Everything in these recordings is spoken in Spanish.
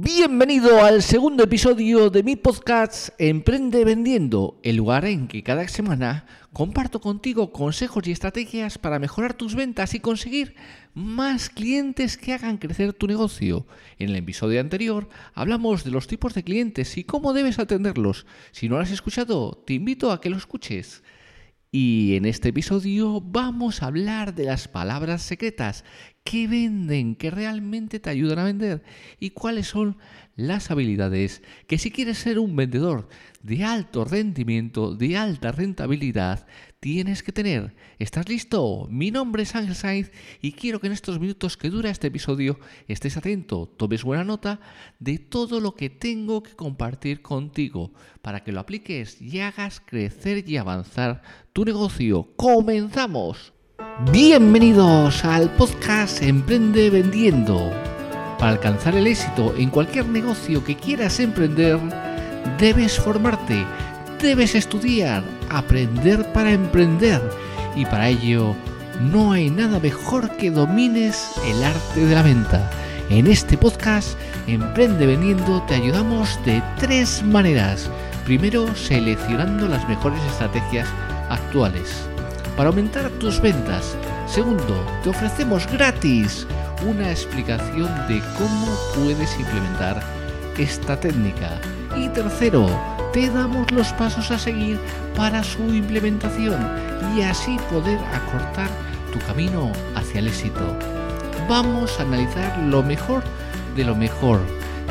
Bienvenido al segundo episodio de mi podcast Emprende Vendiendo, el lugar en que cada semana comparto contigo consejos y estrategias para mejorar tus ventas y conseguir más clientes que hagan crecer tu negocio. En el episodio anterior hablamos de los tipos de clientes y cómo debes atenderlos. Si no lo has escuchado, te invito a que lo escuches. Y en este episodio vamos a hablar de las palabras secretas que venden, que realmente te ayudan a vender y cuáles son las habilidades que si quieres ser un vendedor de alto rendimiento, de alta rentabilidad, tienes que tener. ¿Estás listo? Mi nombre es Ángel Sainz y quiero que en estos minutos que dura este episodio estés atento, tomes buena nota de todo lo que tengo que compartir contigo para que lo apliques y hagas crecer y avanzar tu negocio. ¡Comenzamos! Bienvenidos al podcast Emprende Vendiendo. Para alcanzar el éxito en cualquier negocio que quieras emprender, debes formarte, debes estudiar, aprender para emprender y para ello no hay nada mejor que domines el arte de la venta. En este podcast, Emprende Vendiendo, te ayudamos de tres maneras. Primero, seleccionando las mejores estrategias actuales para aumentar tus ventas. Segundo, te ofrecemos gratis una explicación de cómo puedes implementar esta técnica. Y tercero, te damos los pasos a seguir para su implementación y así poder acortar tu camino hacia el éxito. Vamos a analizar lo mejor de lo mejor.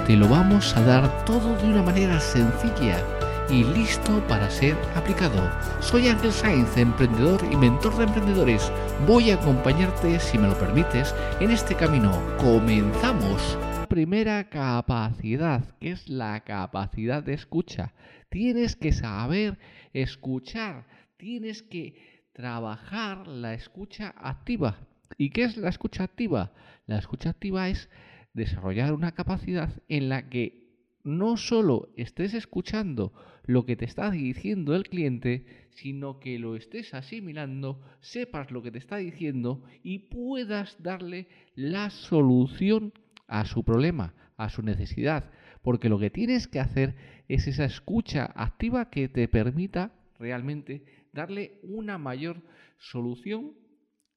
Te lo vamos a dar todo de una manera sencilla y listo para ser aplicado. Soy Ángel Sainz, emprendedor y mentor de emprendedores. Voy a acompañarte, si me lo permites, en este camino. Comenzamos. Primera capacidad, que es la capacidad de escucha. Tienes que saber escuchar, tienes que trabajar la escucha activa. ¿Y qué es la escucha activa? La escucha activa es desarrollar una capacidad en la que no solo estés escuchando lo que te está diciendo el cliente, sino que lo estés asimilando, sepas lo que te está diciendo y puedas darle la solución a su problema, a su necesidad. Porque lo que tienes que hacer es esa escucha activa que te permita realmente darle una mayor solución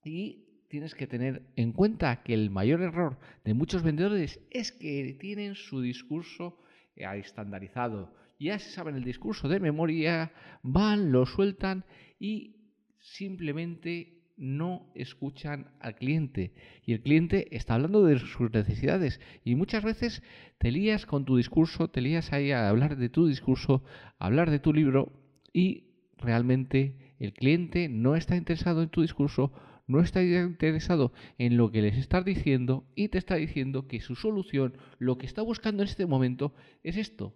y tienes que tener en cuenta que el mayor error de muchos vendedores es que tienen su discurso estandarizado. Ya se saben el discurso de memoria, van, lo sueltan y simplemente no escuchan al cliente. Y el cliente está hablando de sus necesidades. Y muchas veces te lías con tu discurso, te lías ahí a hablar de tu discurso, hablar de tu libro y realmente el cliente no está interesado en tu discurso no está interesado en lo que les estás diciendo y te está diciendo que su solución, lo que está buscando en este momento, es esto.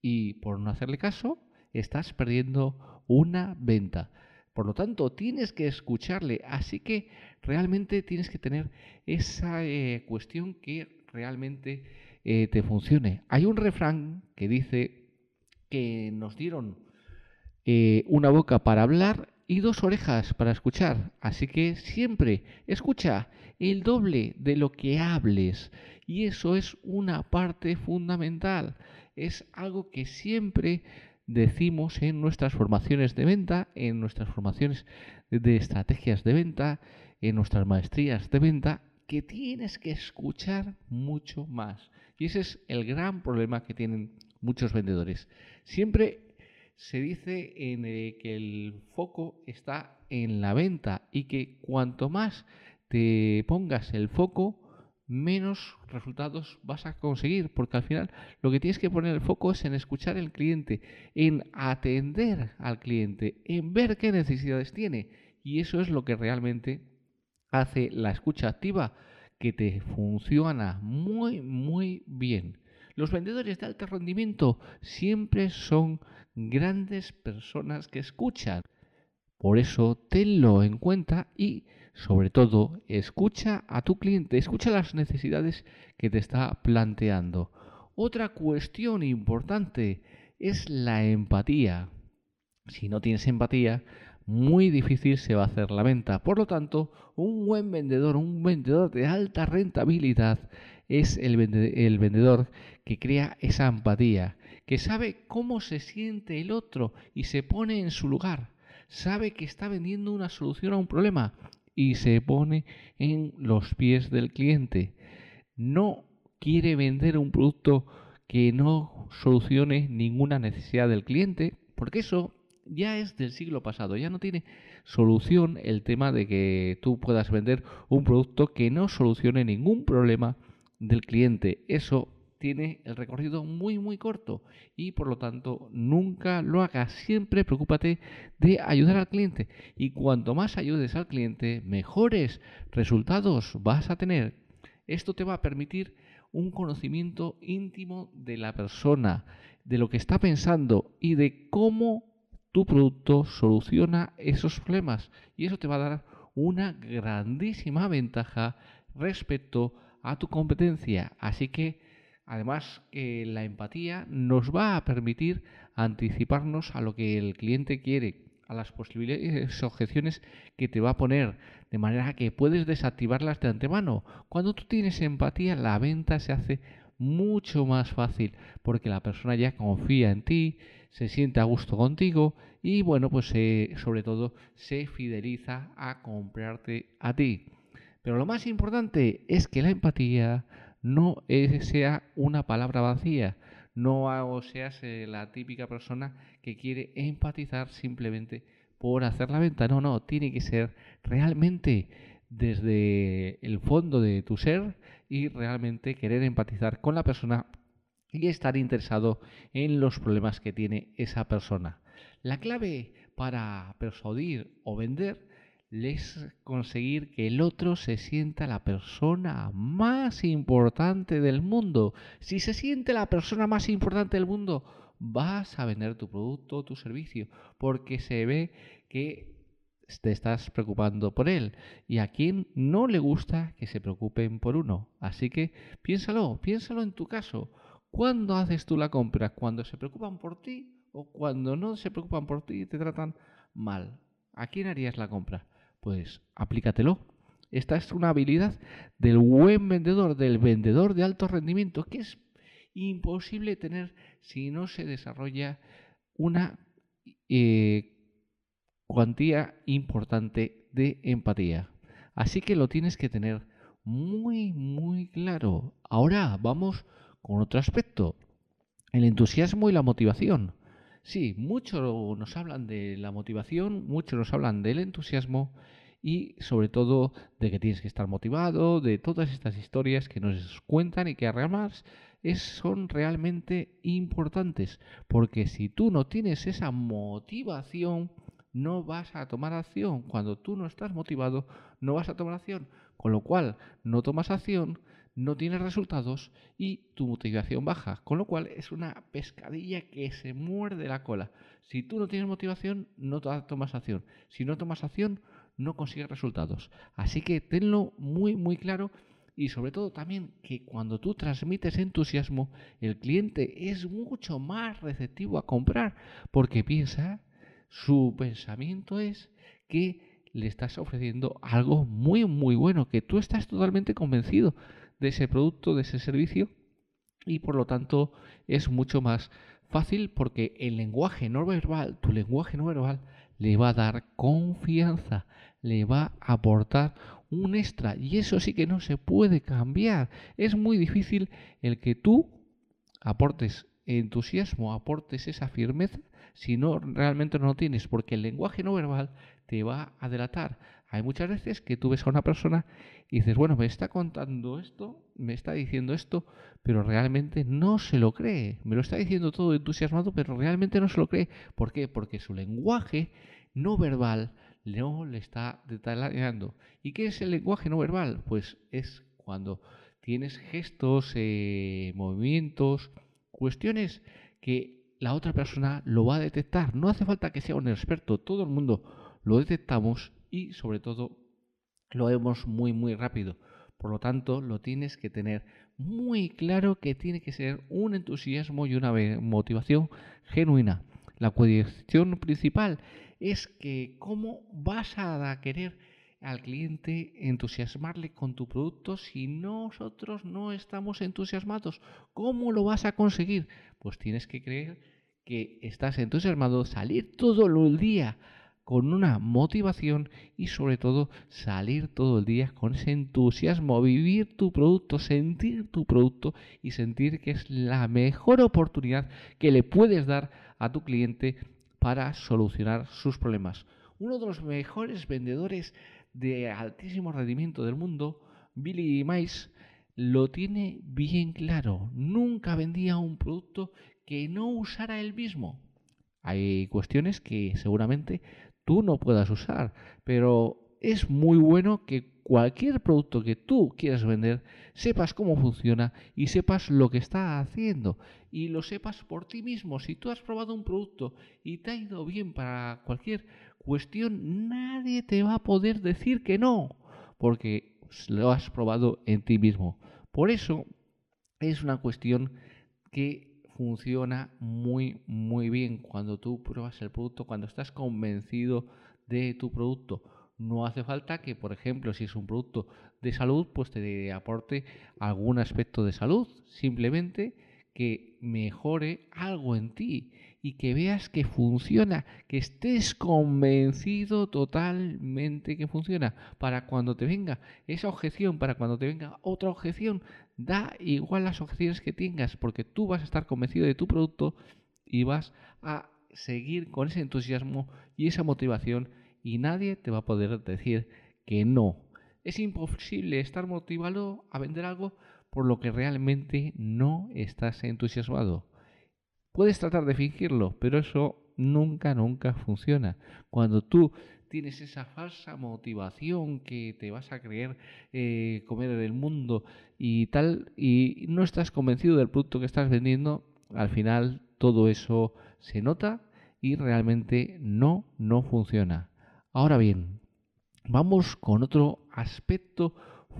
Y por no hacerle caso, estás perdiendo una venta. Por lo tanto, tienes que escucharle. Así que realmente tienes que tener esa eh, cuestión que realmente eh, te funcione. Hay un refrán que dice que nos dieron eh, una boca para hablar y dos orejas para escuchar. Así que siempre escucha el doble de lo que hables. Y eso es una parte fundamental. Es algo que siempre decimos en nuestras formaciones de venta, en nuestras formaciones de estrategias de venta, en nuestras maestrías de venta, que tienes que escuchar mucho más. Y ese es el gran problema que tienen muchos vendedores. Siempre se dice en, eh, que el foco está en la venta y que cuanto más te pongas el foco, menos resultados vas a conseguir, porque al final lo que tienes que poner el foco es en escuchar al cliente, en atender al cliente, en ver qué necesidades tiene. Y eso es lo que realmente hace la escucha activa, que te funciona muy, muy bien. Los vendedores de alto rendimiento siempre son grandes personas que escuchan. Por eso tenlo en cuenta y sobre todo escucha a tu cliente, escucha las necesidades que te está planteando. Otra cuestión importante es la empatía. Si no tienes empatía, muy difícil se va a hacer la venta. Por lo tanto, un buen vendedor, un vendedor de alta rentabilidad, es el, vendedor que crea esa empatía, que sabe cómo se siente el otro y se pone en su lugar, sabe que está vendiendo una solución a un problema y se pone en los pies del cliente. No quiere vender un producto que no solucione ninguna necesidad del cliente, porque eso ya es del siglo pasado, ya no tiene solución el tema de que tú puedas vender un producto que no solucione ningún problema del cliente. Eso tiene el recorrido muy muy corto y por lo tanto nunca lo hagas. Siempre preocúpate de ayudar al cliente y cuanto más ayudes al cliente, mejores resultados vas a tener. Esto te va a permitir un conocimiento íntimo de la persona, de lo que está pensando y de cómo tu producto soluciona esos problemas. Y eso te va a dar una grandísima ventaja respecto a tu competencia. Así que, además, que la empatía nos va a permitir anticiparnos a lo que el cliente quiere a las posibles objeciones que te va a poner, de manera que puedes desactivarlas de antemano. Cuando tú tienes empatía, la venta se hace mucho más fácil, porque la persona ya confía en ti, se siente a gusto contigo y bueno, pues sobre todo se fideliza a comprarte a ti. Pero lo más importante es que la empatía no sea una palabra vacía, no seas la típica persona que quiere empatizar simplemente por hacer la venta. No, no, tiene que ser realmente desde el fondo de tu ser y realmente querer empatizar con la persona y estar interesado en los problemas que tiene esa persona. La clave para persuadir o vender es conseguir que el otro se sienta la persona más importante del mundo. Si se siente la persona más importante del mundo, vas a vender tu producto o tu servicio, porque se ve que te estás preocupando por él. Y a quien no le gusta que se preocupen por uno. Así que piénsalo, piénsalo en tu caso. ¿Cuándo haces tú la compra? ¿Cuando se preocupan por ti o cuando no se preocupan por ti y te tratan mal? ¿A quién harías la compra? Pues aplícatelo. Esta es una habilidad del buen vendedor, del vendedor de alto rendimiento, que es imposible tener si no se desarrolla una eh, cuantía importante de empatía. Así que lo tienes que tener muy, muy claro. Ahora vamos con otro aspecto, el entusiasmo y la motivación. Sí, muchos nos hablan de la motivación, muchos nos hablan del entusiasmo y sobre todo de que tienes que estar motivado, de todas estas historias que nos cuentan y que además es, son realmente importantes, porque si tú no tienes esa motivación, no vas a tomar acción. Cuando tú no estás motivado, no vas a tomar acción. Con lo cual, no tomas acción, no tienes resultados y tu motivación baja. Con lo cual es una pescadilla que se muerde la cola. Si tú no tienes motivación, no tomas acción. Si no tomas acción, no consigues resultados. Así que tenlo muy, muy claro y sobre todo también que cuando tú transmites entusiasmo, el cliente es mucho más receptivo a comprar porque piensa, su pensamiento es que le estás ofreciendo algo muy, muy bueno, que tú estás totalmente convencido de ese producto, de ese servicio y por lo tanto es mucho más fácil porque el lenguaje no verbal, tu lenguaje no verbal, le va a dar confianza, le va a aportar un extra y eso sí que no se puede cambiar. Es muy difícil el que tú aportes entusiasmo, aportes esa firmeza si no realmente no lo tienes, porque el lenguaje no verbal te va a delatar. Hay muchas veces que tú ves a una persona y dices, bueno, me está contando esto, me está diciendo esto, pero realmente no se lo cree. Me lo está diciendo todo entusiasmado, pero realmente no se lo cree. ¿Por qué? Porque su lenguaje no verbal no le está detallando. ¿Y qué es el lenguaje no verbal? Pues es cuando tienes gestos, eh, movimientos, cuestiones que la otra persona lo va a detectar. No hace falta que sea un experto, todo el mundo lo detectamos y sobre todo lo vemos muy muy rápido. Por lo tanto, lo tienes que tener muy claro que tiene que ser un entusiasmo y una motivación genuina. La cuestión principal es que cómo vas a querer al cliente, entusiasmarle con tu producto si nosotros no estamos entusiasmados? ¿Cómo lo vas a conseguir? Pues tienes que creer que estás entusiasmado, salir todo el día con una motivación y sobre todo salir todo el día con ese entusiasmo, vivir tu producto, sentir tu producto y sentir que es la mejor oportunidad que le puedes dar a tu cliente para solucionar sus problemas. Uno de los mejores vendedores de altísimo rendimiento del mundo, Billy Mice, lo tiene bien claro. Nunca vendía un producto que no usara él mismo. Hay cuestiones que seguramente tú no puedas usar, pero es muy bueno que cualquier producto que tú quieras vender sepas cómo funciona y sepas lo que está haciendo y lo sepas por ti mismo. Si tú has probado un producto y te ha ido bien para cualquier cuestión, nadie te va a poder decir que no, porque lo has probado en ti mismo. Por eso es una cuestión que funciona muy, muy bien cuando tú pruebas el producto, cuando estás convencido de tu producto. No hace falta que, por ejemplo, si es un producto de salud, pues te aporte algún aspecto de salud. Simplemente que mejore algo en ti y que veas que funciona, que estés convencido totalmente que funciona. Para cuando te venga esa objeción, para cuando te venga otra objeción, da igual las objeciones que tengas, porque tú vas a estar convencido de tu producto y vas a seguir con ese entusiasmo y esa motivación y nadie te va a poder decir que no. Es imposible estar motivado a vender algo por lo que realmente no estás entusiasmado. Puedes tratar de fingirlo, pero eso nunca, nunca funciona. Cuando tú tienes esa falsa motivación que te vas a creer eh, comer en el mundo y tal, y no estás convencido del producto que estás vendiendo, al final todo eso se nota y realmente no, no funciona. Ahora bien, vamos con otro aspecto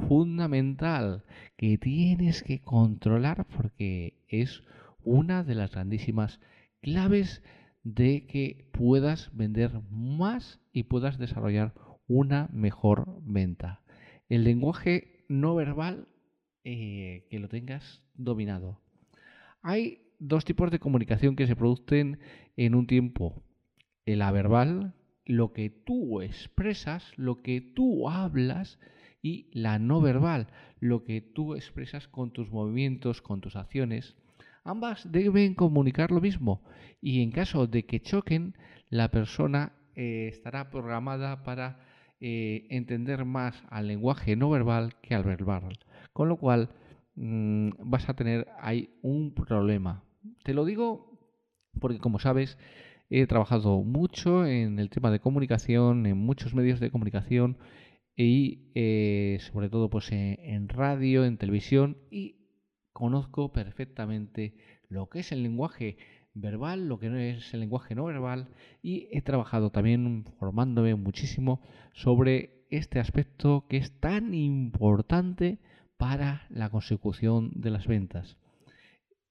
fundamental que tienes que controlar porque es una de las grandísimas claves de que puedas vender más y puedas desarrollar una mejor venta. El lenguaje no verbal eh, que lo tengas dominado. Hay dos tipos de comunicación que se producen en un tiempo. La verbal, lo que tú expresas, lo que tú hablas, y la no verbal, lo que tú expresas con tus movimientos, con tus acciones. Ambas deben comunicar lo mismo y en caso de que choquen, la persona eh, estará programada para eh, entender más al lenguaje no verbal que al verbal. Con lo cual mm, vas a tener ahí un problema. Te lo digo porque como sabes, he trabajado mucho en el tema de comunicación, en muchos medios de comunicación y eh, sobre todo pues en, radio, en televisión y conozco perfectamente lo que es el lenguaje verbal, lo que no es el lenguaje no verbal y he trabajado también formándome muchísimo sobre este aspecto que es tan importante para la consecución de las ventas.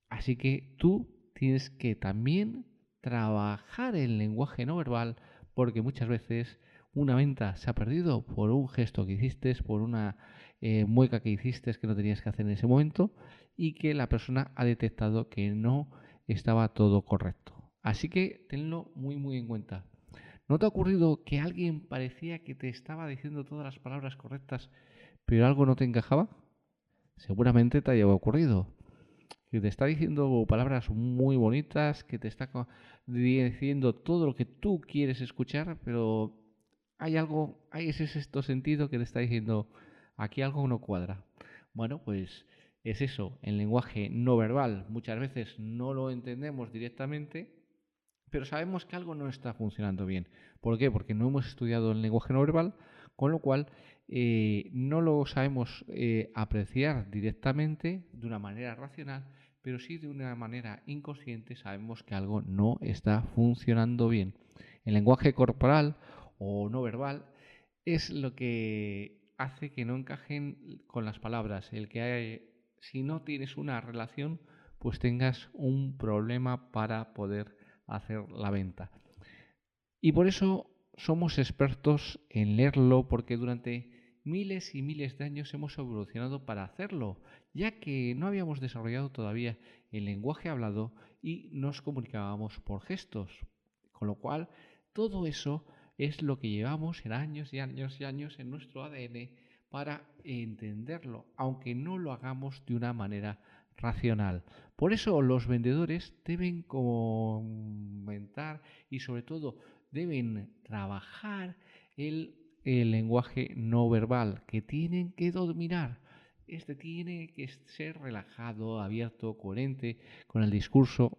Así que tú tienes que también trabajar el lenguaje no verbal porque muchas veces una venta se ha perdido por un gesto que hiciste, por una eh, mueca que hiciste que no tenías que hacer en ese momento y que la persona ha detectado que no estaba todo correcto. Así que tenlo muy muy en cuenta. ¿No te ha ocurrido que alguien parecía que te estaba diciendo todas las palabras correctas, pero algo no te encajaba? Seguramente te haya ocurrido. Que te está diciendo palabras muy bonitas, que te está diciendo todo lo que tú quieres escuchar, pero hay algo, hay ese sexto sentido que te está diciendo, aquí algo no cuadra. Bueno, pues es eso, el lenguaje no verbal muchas veces no lo entendemos directamente, pero sabemos que algo no está funcionando bien. ¿Por qué? Porque no hemos estudiado el lenguaje no verbal, con lo cual eh, no lo sabemos eh, apreciar directamente de una manera racional, pero sí de una manera inconsciente sabemos que algo no está funcionando bien. El lenguaje corporal o no verbal es lo que hace que no encajen con las palabras. El que hay, si no tienes una relación, pues tengas un problema para poder hacer la venta. Y por eso somos expertos en leerlo porque durante miles y miles de años hemos evolucionado para hacerlo, ya que no habíamos desarrollado todavía el lenguaje hablado y nos comunicábamos por gestos. Con lo cual, todo eso es lo que llevamos en años y años y años en nuestro ADN para entenderlo, aunque no lo hagamos de una manera racional. Por eso los vendedores deben comentar y sobre todo deben trabajar el, lenguaje no verbal que tienen que dominar. Este tiene que ser relajado, abierto, coherente con el discurso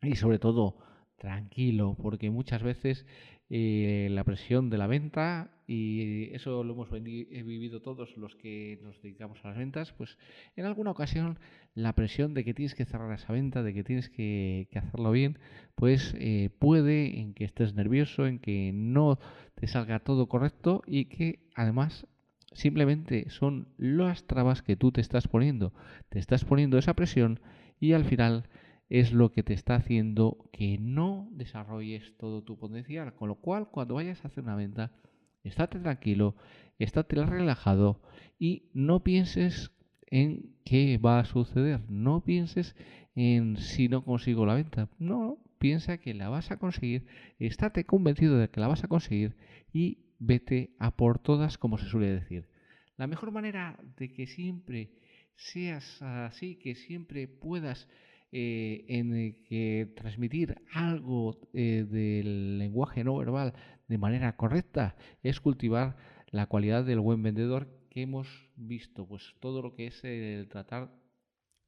y sobre todo tranquilo, porque muchas veces eh, la presión de la venta, y eso lo hemos vivido todos los que nos dedicamos a las ventas, pues en alguna ocasión la presión de que tienes que cerrar esa venta, de que tienes que, hacerlo bien, pues eh, puede en que estés nervioso, en que no te salga todo correcto y que además simplemente son las trabas que tú te estás poniendo. Te estás poniendo esa presión y al final es lo que te está haciendo que no desarrolles todo tu potencial. Con lo cual, cuando vayas a hacer una venta, estate tranquilo, estate relajado y no pienses en qué va a suceder. No pienses en si no consigo la venta. No, piensa que la vas a conseguir, estate convencido de que la vas a conseguir y vete a por todas, como se suele decir. La mejor manera de que siempre seas así, que siempre puedas eh, en transmitir algo eh, del lenguaje no verbal de manera correcta es cultivar la cualidad del buen vendedor que hemos visto, pues todo lo que es el tratar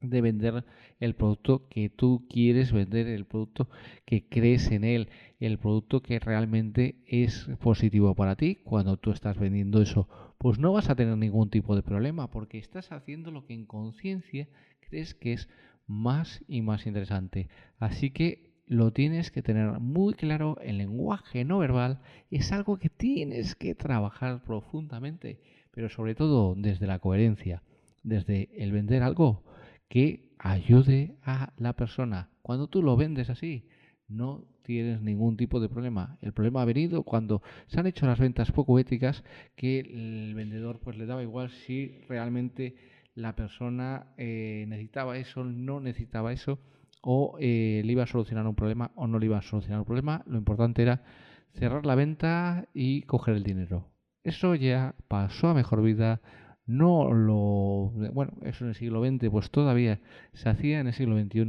de vender el producto que tú quieres vender, el producto que crees en él, el producto que realmente es positivo para ti. Cuando tú estás vendiendo eso, pues no vas a tener ningún tipo de problema porque estás haciendo lo que en conciencia crees que es más y más interesante. Así que lo tienes que tener muy claro, el lenguaje no verbal es algo que tienes que trabajar profundamente, pero sobre todo desde la coherencia, desde el vender algo que ayude a la persona. Cuando tú lo vendes así, no tienes ningún tipo de problema. El problema ha venido cuando se han hecho las ventas poco éticas que el vendedor pues le daba igual si realmente la persona eh, necesitaba eso, no necesitaba eso, o eh, le iba a solucionar un problema o no le iba a solucionar un problema. Lo importante era cerrar la venta y coger el dinero. Eso ya pasó a mejor vida. No lo. Bueno, eso en el siglo XX, pues todavía se hacía en el siglo XXI.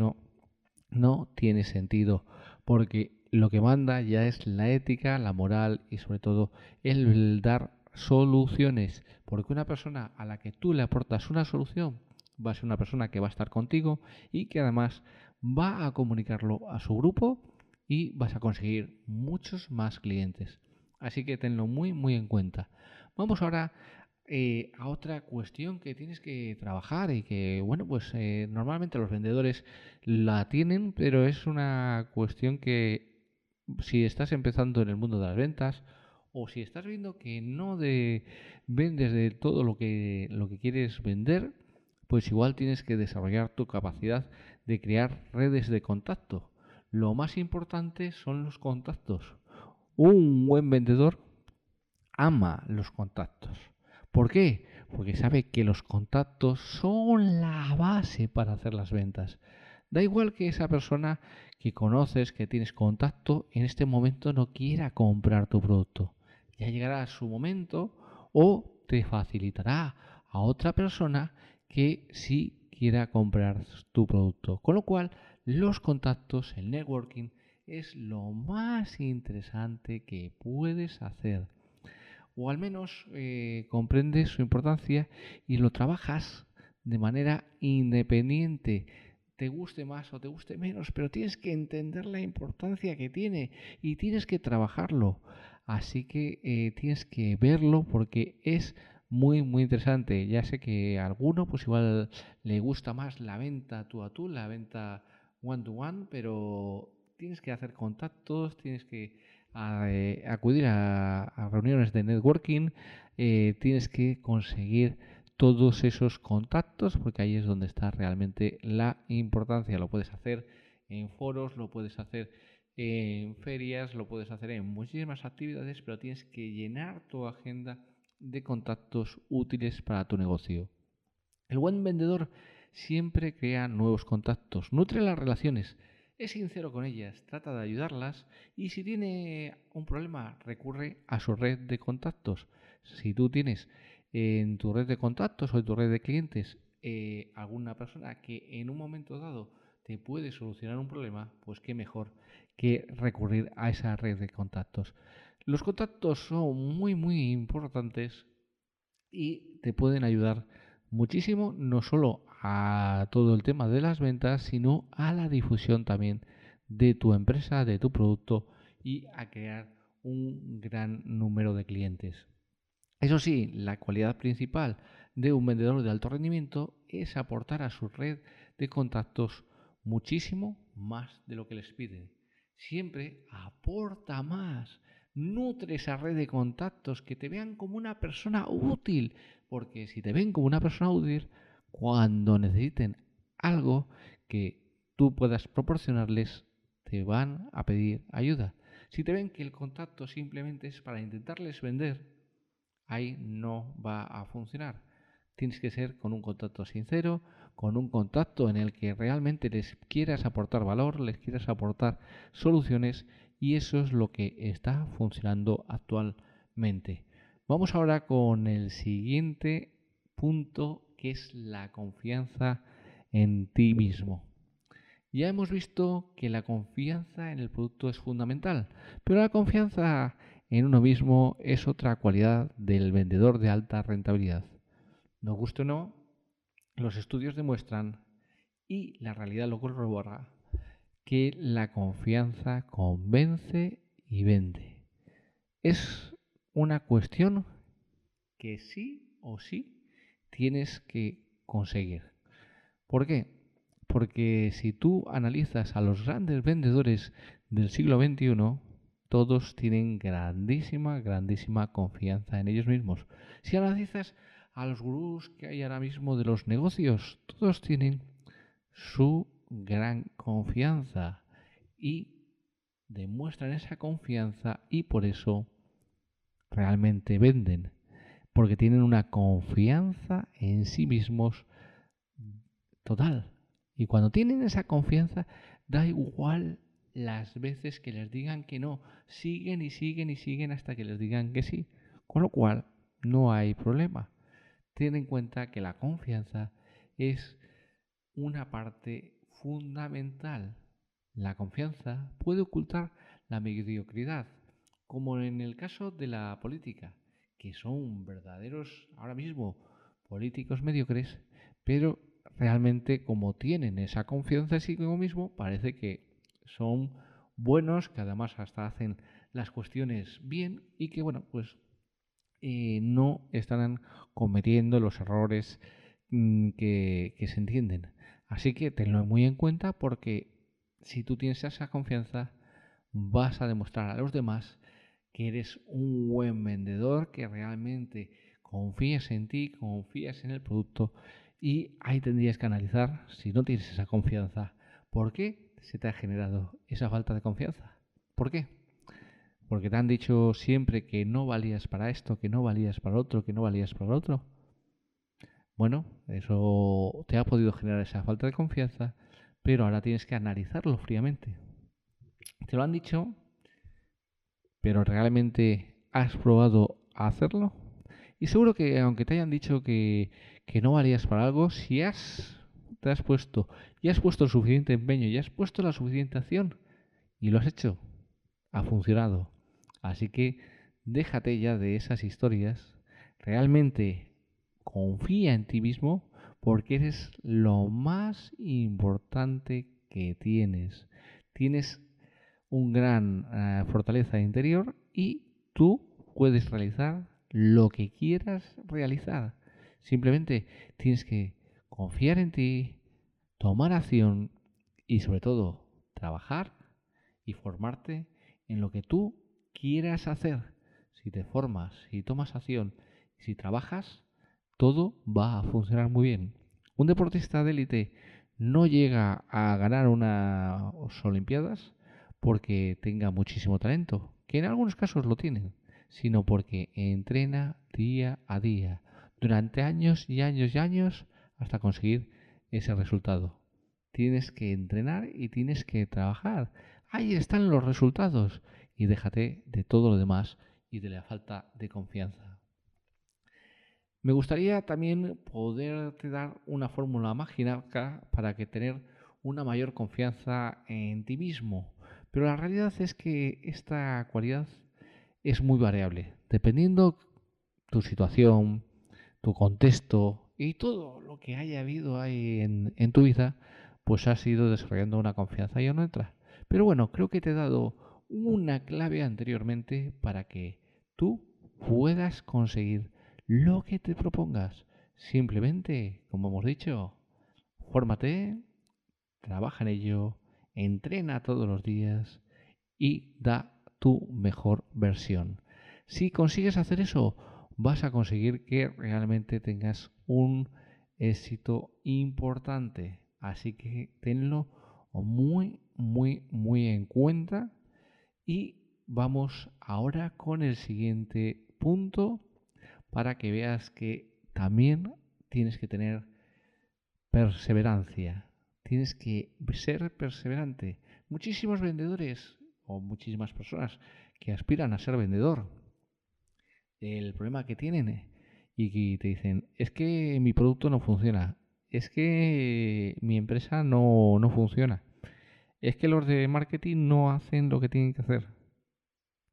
No tiene sentido, porque lo que manda ya es la ética, la moral y sobre todo el dar soluciones, porque una persona a la que tú le aportas una solución va a ser una persona que va a estar contigo y que además va a comunicarlo a su grupo y vas a conseguir muchos más clientes. Así que tenlo muy muy en cuenta. Vamos ahora eh, a otra cuestión que tienes que trabajar y que, bueno, pues eh, normalmente los vendedores la tienen, pero es una cuestión que si estás empezando en el mundo de las ventas o si estás viendo que no de, vendes de todo lo que, lo que quieres vender, pues igual tienes que desarrollar tu capacidad de crear redes de contacto. Lo más importante son los contactos. Un buen vendedor ama los contactos. ¿Por qué? Porque sabe que los contactos son la base para hacer las ventas. Da igual que esa persona que conoces, que tienes contacto, en este momento no quiera comprar tu producto ya llegará su momento o te facilitará a otra persona que sí quiera comprar tu producto. Con lo cual, los contactos, el networking, es lo más interesante que puedes hacer. O al menos eh, comprendes su importancia y lo trabajas de manera independiente te guste más o te guste menos, pero tienes que entender la importancia que tiene y tienes que trabajarlo. Así que eh, tienes que verlo porque es muy muy interesante. Ya sé que a alguno pues igual le gusta más la venta tú a tú, la venta one to one, pero tienes que hacer contactos, tienes que eh, acudir a, reuniones de networking, eh, tienes que conseguir todos esos contactos, porque ahí es donde está realmente la importancia. Lo puedes hacer en foros, lo puedes hacer en ferias, lo puedes hacer en muchísimas actividades, pero tienes que llenar tu agenda de contactos útiles para tu negocio. El buen vendedor siempre crea nuevos contactos, nutre las relaciones, es sincero con ellas, trata de ayudarlas y si tiene un problema recurre a su red de contactos. Si tú tienes en tu red de contactos o en tu red de clientes eh, alguna persona que en un momento dado te puede solucionar un problema, pues qué mejor que recurrir a esa red de contactos. Los contactos son muy muy importantes y te pueden ayudar muchísimo no solo a todo el tema de las ventas, sino a la difusión también de tu empresa, de tu producto y a crear un gran número de clientes. Eso sí, la cualidad principal de un vendedor de alto rendimiento es aportar a su red de contactos muchísimo más de lo que les piden. Siempre aporta más, nutre esa red de contactos, que te vean como una persona útil, porque si te ven como una persona útil, cuando necesiten algo que tú puedas proporcionarles, te van a pedir ayuda. Si te ven que el contacto simplemente es para intentarles vender, ahí no va a funcionar. Tienes que ser con un contacto sincero, con un contacto en el que realmente les quieras aportar valor, les quieras aportar soluciones y eso es lo que está funcionando actualmente. Vamos ahora con el siguiente punto que es la confianza en ti mismo. Ya hemos visto que la confianza en el producto es fundamental, pero la confianza en uno mismo es otra cualidad del vendedor de alta rentabilidad. Nos guste o no, los estudios demuestran, y la realidad lo corrobora, que la confianza convence y vende. Es una cuestión que sí o sí tienes que conseguir. ¿Por qué? Porque si tú analizas a los grandes vendedores del siglo XXI, todos tienen grandísima, grandísima confianza en ellos mismos. Si analizas a los gurús que hay ahora mismo de los negocios, todos tienen su gran confianza y demuestran esa confianza y por eso realmente venden, porque tienen una confianza en sí mismos total. Y cuando tienen esa confianza, da igual las veces que les digan que no. Siguen y siguen y siguen hasta que les digan que sí. Con lo cual, no hay problema. Ten en cuenta que la confianza es una parte fundamental. La confianza puede ocultar la mediocridad, como en el caso de la política, que son verdaderos ahora mismo políticos mediocres, pero realmente como tienen esa confianza en sí mismo, parece que son buenos, que además hasta hacen las cuestiones bien y que, bueno, pues eh, no están cometiendo los errores mm, que se entienden. Así que tenlo muy en cuenta porque si tú tienes esa confianza, vas a demostrar a los demás que eres un buen vendedor, que realmente confías en ti, confías en el producto y ahí tendrías que analizar si no tienes esa confianza. ¿Por qué? se te ha generado esa falta de confianza? ¿Por qué? Porque te han dicho siempre que no valías para esto, que no valías para otro, que no valías para otro. Bueno, eso te ha podido generar esa falta de confianza, pero ahora tienes que analizarlo fríamente. Te lo han dicho, pero realmente has probado a hacerlo. Y seguro que aunque te hayan dicho que, que no valías para algo, si has te has puesto y has puesto el suficiente empeño y has puesto la suficiente acción y lo has hecho, ha funcionado. Así que déjate ya de esas historias, realmente confía en ti mismo porque eres lo más importante que tienes. Tienes un gran eh, fortaleza interior y tú puedes realizar lo que quieras realizar. Simplemente tienes que confiar en ti, tomar acción y sobre todo trabajar y formarte en lo que tú quieras hacer. Si te formas, si tomas acción, si trabajas, todo va a funcionar muy bien. Un deportista de élite no llega a ganar unas Olimpiadas porque tenga muchísimo talento, que en algunos casos lo tienen, sino porque entrena día a día, durante años y años y años, hasta conseguir ese resultado. Tienes que entrenar y tienes que trabajar. Ahí están los resultados. Y déjate de todo lo demás y de la falta de confianza. Me gustaría también poderte dar una fórmula mágica para que tener una mayor confianza en ti mismo. Pero la realidad es que esta cualidad es muy variable, dependiendo tu situación, tu contexto y todo lo que haya habido ahí en, tu vida, pues has ido desarrollando una confianza y otra. Pero bueno, creo que te he dado una clave anteriormente para que tú puedas conseguir lo que te propongas. Simplemente, como hemos dicho, fórmate, trabaja en ello, entrena todos los días y da tu mejor versión. Si consigues hacer eso, vas a conseguir que realmente tengas un éxito importante. Así que tenlo muy, muy, muy en cuenta. Y vamos ahora con el siguiente punto para que veas que también tienes que tener perseverancia. Tienes que ser perseverante. Muchísimos vendedores o muchísimas personas que aspiran a ser vendedor, el problema que tienen y que te dicen, es que mi producto no funciona, es que mi empresa no, no funciona, es que los de marketing no hacen lo que tienen que hacer.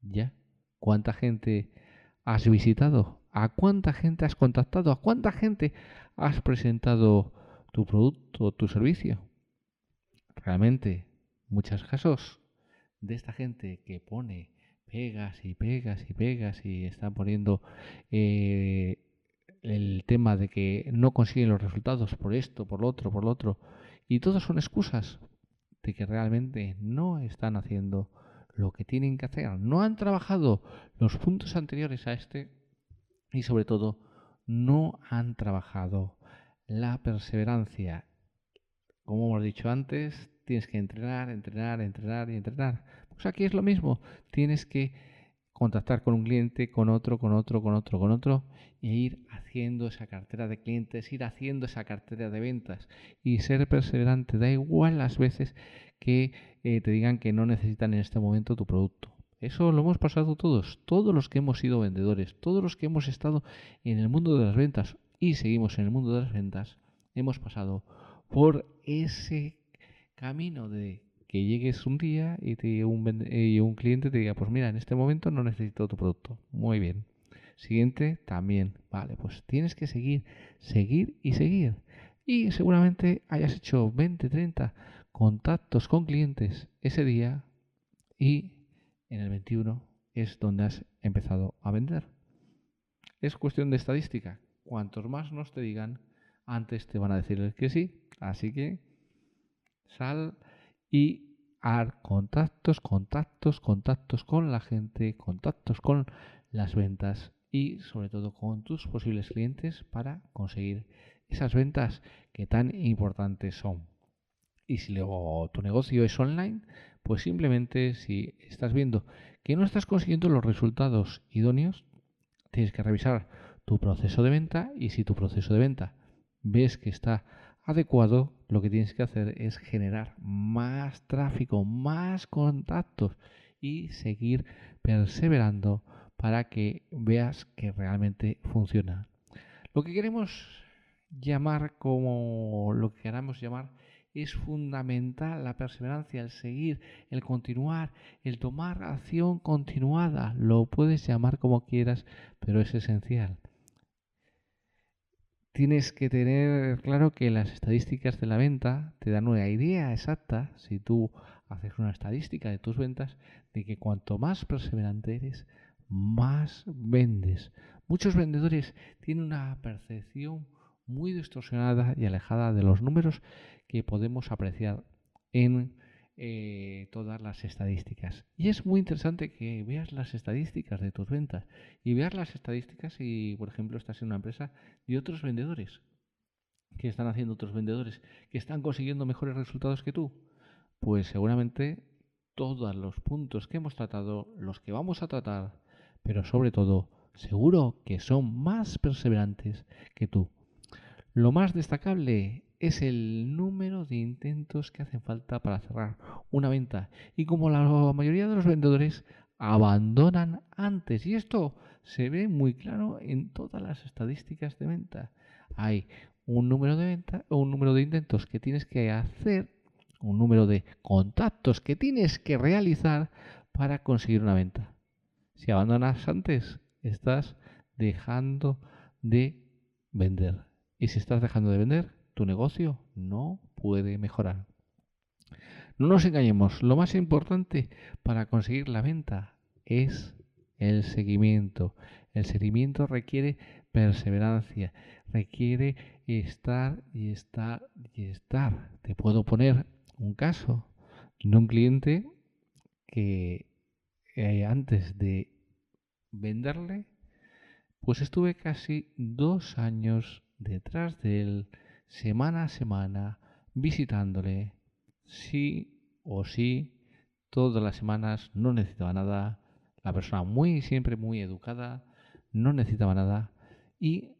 ¿Ya? ¿Cuánta gente has visitado? ¿A cuánta gente has contactado? ¿A cuánta gente has presentado tu producto, tu servicio? Realmente, muchos casos de esta gente que pone pegas y pegas y pegas y está poniendo eh, el tema de que no consiguen los resultados por esto, por lo otro, por lo otro, y todos son excusas de que realmente no están haciendo lo que tienen que hacer, no han trabajado los puntos anteriores a este y sobre todo no han trabajado la perseverancia. Como hemos dicho antes, tienes que entrenar, entrenar, entrenar y entrenar. Pues aquí es lo mismo, tienes que contactar con un cliente, con otro, con otro, con otro, con otro, e ir haciendo esa cartera de clientes, ir haciendo esa cartera de ventas y ser perseverante. Da igual las veces que eh, te digan que no necesitan en este momento tu producto. Eso lo hemos pasado todos, todos los que hemos sido vendedores, todos los que hemos estado en el mundo de las ventas y seguimos en el mundo de las ventas, hemos pasado por ese camino de que llegues un día y, un, y un cliente te diga, pues mira, en este momento no necesito tu producto. Muy bien. Siguiente, también. Vale, pues tienes que seguir, seguir y seguir. Y seguramente hayas hecho 20, 30 contactos con clientes ese día y en el 21 es donde has empezado a vender. Es cuestión de estadística. Cuantos más nos te digan, antes te van a decir que sí. Así que sal y haz contactos, contactos, contactos con la gente, contactos con las ventas y sobre todo con tus posibles clientes para conseguir esas ventas que tan importantes son. Y si luego tu negocio es online, pues simplemente si estás viendo que no estás consiguiendo los resultados idóneos, tienes que revisar tu proceso de venta y si tu proceso de venta ves que está adecuado, lo que tienes que hacer es generar más tráfico, más contactos y seguir perseverando para que veas que realmente funciona. Lo que queremos llamar como lo que queramos llamar es fundamental la perseverancia, el seguir, el continuar, el tomar acción continuada. Lo puedes llamar como quieras, pero es esencial. Tienes que tener claro que las estadísticas de la venta te dan una idea exacta, si tú haces una estadística de tus ventas, de que cuanto más perseverante eres, más vendes. Muchos vendedores tienen una percepción muy distorsionada y alejada de los números que podemos apreciar en eh, todas las estadísticas. Y es muy interesante que veas las estadísticas de tus ventas y veas las estadísticas si, por ejemplo, estás en una empresa de otros vendedores. que están haciendo otros vendedores? Que están consiguiendo mejores resultados que tú. Pues seguramente todos los puntos que hemos tratado, los que vamos a tratar, pero sobre todo, seguro que son más perseverantes que tú. Lo más destacable es el número de intentos que hacen falta para cerrar una venta. Y como la mayoría de los vendedores abandonan antes, y esto se ve muy claro en todas las estadísticas de venta. Hay un número de venta o un número de intentos que tienes que hacer, un número de contactos que tienes que realizar para conseguir una venta. Si abandonas antes, estás dejando de vender. Y si estás dejando de vender, tu negocio no puede mejorar. No nos engañemos, lo más importante para conseguir la venta es el seguimiento. El seguimiento requiere perseverancia, requiere estar y estar y estar. Te puedo poner un caso de un cliente que eh, antes de venderle, pues estuve casi dos años detrás de él, semana a semana, visitándole, sí o sí, todas las semanas, no necesitaba nada, la persona muy, siempre muy educada, no necesitaba nada, y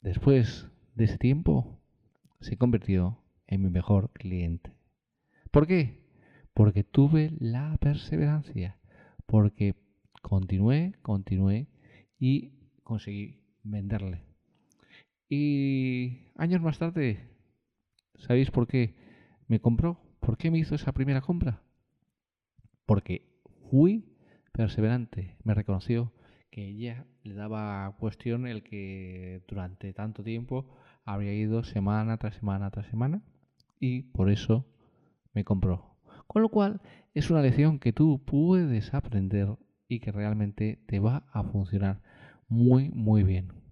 después de ese tiempo se convirtió en mi mejor cliente. ¿Por qué? Porque tuve la perseverancia, porque continué, continué y conseguí venderle. Y años más tarde, ¿sabéis por qué me compró? ¿Por qué me hizo esa primera compra? Porque fui perseverante, me reconoció que ella le daba cuestión el que durante tanto tiempo habría ido semana tras semana tras semana y por eso me compró. Con lo cual es una lección que tú puedes aprender y que realmente te va a funcionar muy muy bien.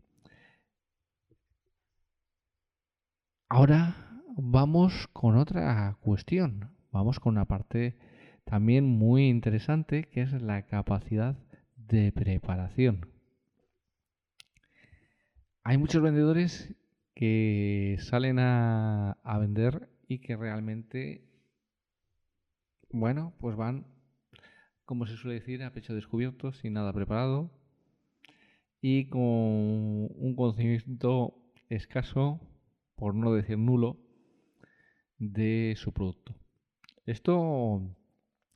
Ahora vamos con otra cuestión, vamos con una parte también muy interesante que es la capacidad de preparación. Hay muchos vendedores que salen a, vender y que realmente, bueno, pues van, como se suele decir, a pecho descubierto, sin nada preparado y con un conocimiento escaso por no decir nulo, de su producto. Esto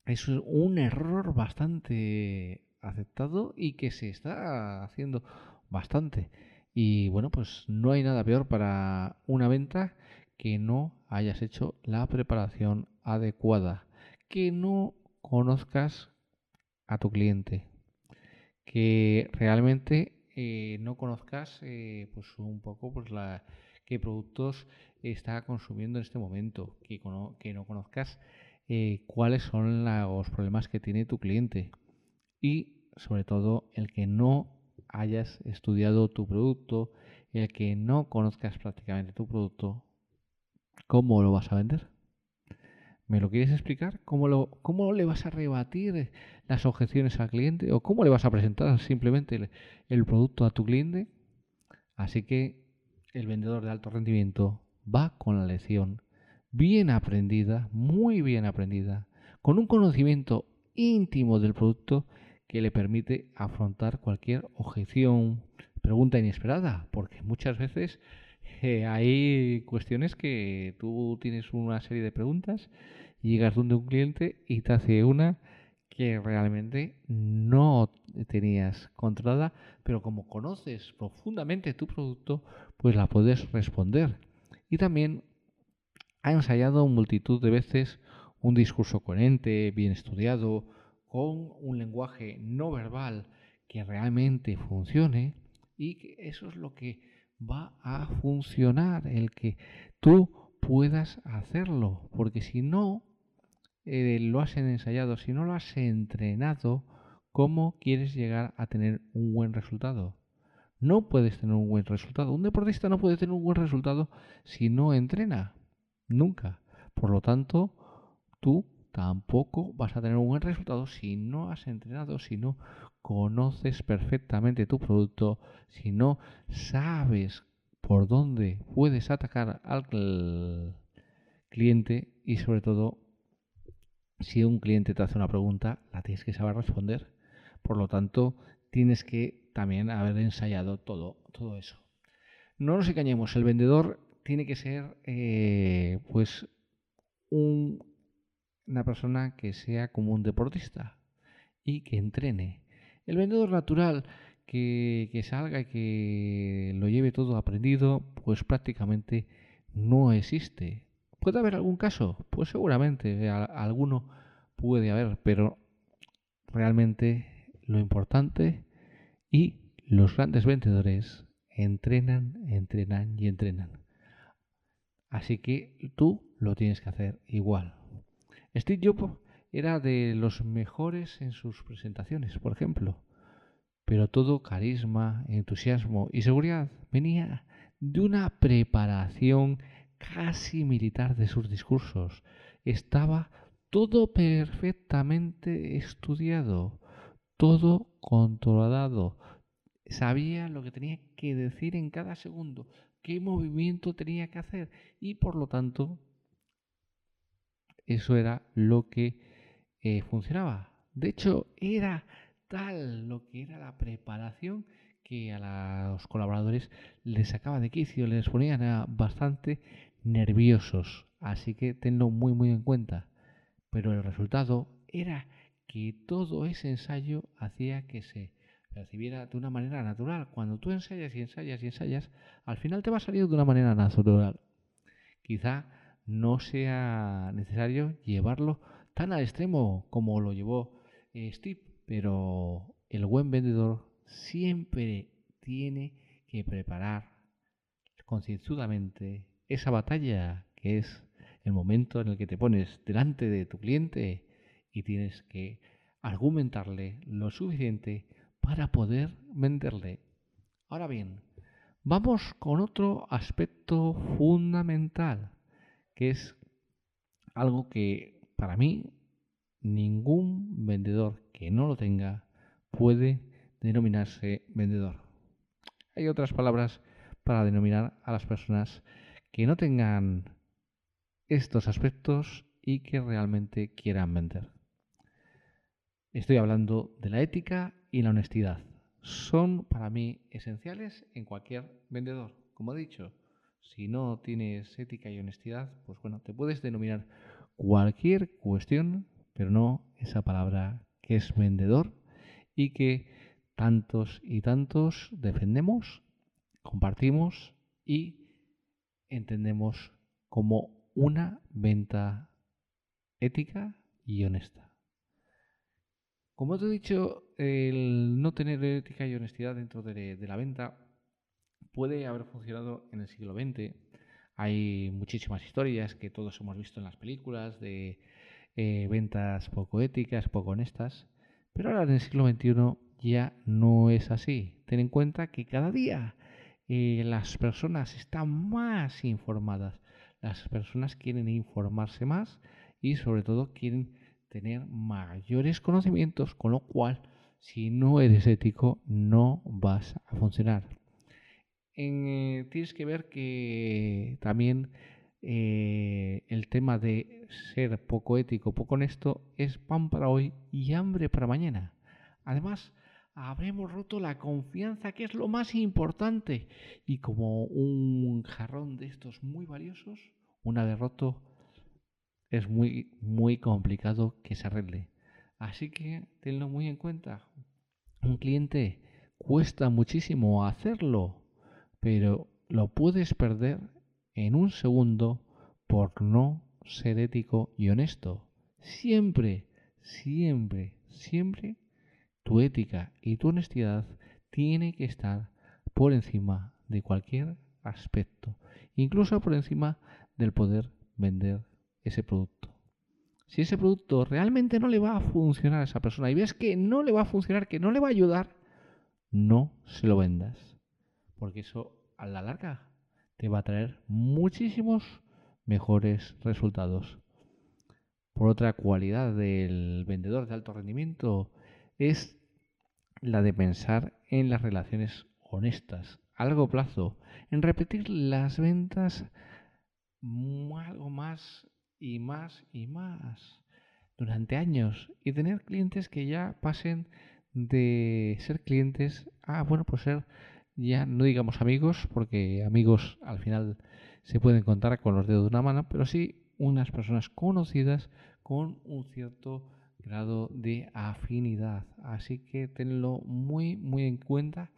es un error bastante aceptado y que se está haciendo bastante. Y bueno, pues no hay nada peor para una venta que no hayas hecho la preparación adecuada, que no conozcas a tu cliente, que realmente eh, no conozcas eh, pues un poco pues la qué productos está consumiendo en este momento, que, que no conozcas eh, cuáles son los problemas que tiene tu cliente y sobre todo el que no hayas estudiado tu producto, el que no conozcas prácticamente tu producto, ¿cómo lo vas a vender? ¿Me lo quieres explicar? ¿Cómo, lo, ¿Cómo le vas a rebatir las objeciones al cliente? ¿O cómo le vas a presentar simplemente el, el producto a tu cliente? Así que el vendedor de alto rendimiento va con la lección bien aprendida, muy bien aprendida, con un conocimiento íntimo del producto que le permite afrontar cualquier objeción, pregunta inesperada, porque muchas veces eh, hay cuestiones que tú tienes una serie de preguntas llegas donde un cliente y te hace una que realmente no tenías controlada, pero como conoces profundamente tu producto, pues la puedes responder. Y también ha ensayado multitud de veces un discurso coherente, bien estudiado, con un lenguaje no verbal que realmente funcione y que eso es lo que va a funcionar, el que tú puedas hacerlo, porque si no, eh, lo has ensayado, si no lo has entrenado, ¿cómo quieres llegar a tener un buen resultado? No puedes tener un buen resultado. Un deportista no puede tener un buen resultado si no entrena. Nunca. Por lo tanto, tú tampoco vas a tener un buen resultado si no has entrenado, si no conoces perfectamente tu producto, si no sabes por dónde puedes atacar al cliente y sobre todo si un cliente te hace una pregunta, la tienes que saber responder. Por lo tanto, tienes que también haber ensayado todo, todo eso. No nos engañemos, el vendedor tiene que ser eh, pues una persona que sea como un deportista y que entrene. El vendedor natural que, que salga y que lo lleve todo aprendido, pues prácticamente no existe. ¿Puede haber algún caso? Pues seguramente, alguno puede haber, pero realmente lo importante y los grandes vendedores entrenan, entrenan y entrenan. Así que tú lo tienes que hacer igual. Steve Jobs era de los mejores en sus presentaciones, por ejemplo, pero todo carisma, entusiasmo y seguridad venía de una preparación casi militar de sus discursos. Estaba todo perfectamente estudiado, todo controlado. Sabía lo que tenía que decir en cada segundo, qué movimiento tenía que hacer y por lo tanto eso era lo que eh, funcionaba. De hecho, era tal lo que era la preparación que a los colaboradores les sacaba de quicio, les ponían bastante nerviosos. Así que tenlo muy muy en cuenta. Pero el resultado era que todo ese ensayo hacía que se percibiera de una manera natural. Cuando tú ensayas y ensayas y ensayas, al final te va a salir de una manera natural. Quizá no sea necesario llevarlo tan al extremo como lo llevó eh, Steve, pero el buen vendedor siempre tiene que preparar concienzudamente esa batalla que es el momento en el que te pones delante de tu cliente y tienes que argumentarle lo suficiente para poder venderle. Ahora bien, vamos con otro aspecto fundamental, que es algo que para mí ningún vendedor que no lo tenga puede denominarse vendedor. Hay otras palabras para denominar a las personas que no tengan estos aspectos y que realmente quieran vender. Estoy hablando de la ética y la honestidad. Son para mí esenciales en cualquier vendedor. Como he dicho, si no tienes ética y honestidad, pues bueno, te puedes denominar cualquier cuestión, pero no esa palabra que es vendedor y que tantos y tantos defendemos, compartimos y entendemos como una venta ética y honesta. Como te he dicho, el no tener ética y honestidad dentro de, la venta puede haber funcionado en el siglo XX. Hay muchísimas historias que todos hemos visto en las películas de eh, ventas poco éticas, poco honestas. Pero ahora en el siglo XXI ya no es así. Ten en cuenta que cada día las personas están más informadas. Las personas quieren informarse más y sobre todo quieren tener mayores conocimientos, con lo cual si no eres ético no vas a funcionar. Eh, tienes que ver que también eh, el tema de ser poco ético, poco honesto, es pan para hoy y hambre para mañana. Además, habremos roto la confianza, que es lo más importante. Y como un jarrón de estos muy valiosos, una vez roto, es muy, muy complicado que se arregle. Así que tenlo muy en cuenta. Un cliente cuesta muchísimo hacerlo, pero lo puedes perder en un segundo por no ser ético y honesto. Siempre, siempre, siempre tu ética y tu honestidad tiene que estar por encima de cualquier aspecto, incluso por encima del poder vender ese producto. Si ese producto realmente no le va a funcionar a esa persona y ves que no le va a funcionar, que no le va a ayudar, no se lo vendas. Porque eso a la larga te va a traer muchísimos mejores resultados. Por otra cualidad del vendedor de alto rendimiento es la de pensar en las relaciones honestas a largo plazo, en repetir las ventas algo más y más y más. durante años y tener clientes que ya pasen de ser clientes a, bueno, pues ser ya no digamos amigos, porque amigos al final se pueden contar con los dedos de una mano, pero sí unas personas conocidas con un cierto grado de afinidad. Así que tenlo muy, muy en cuenta,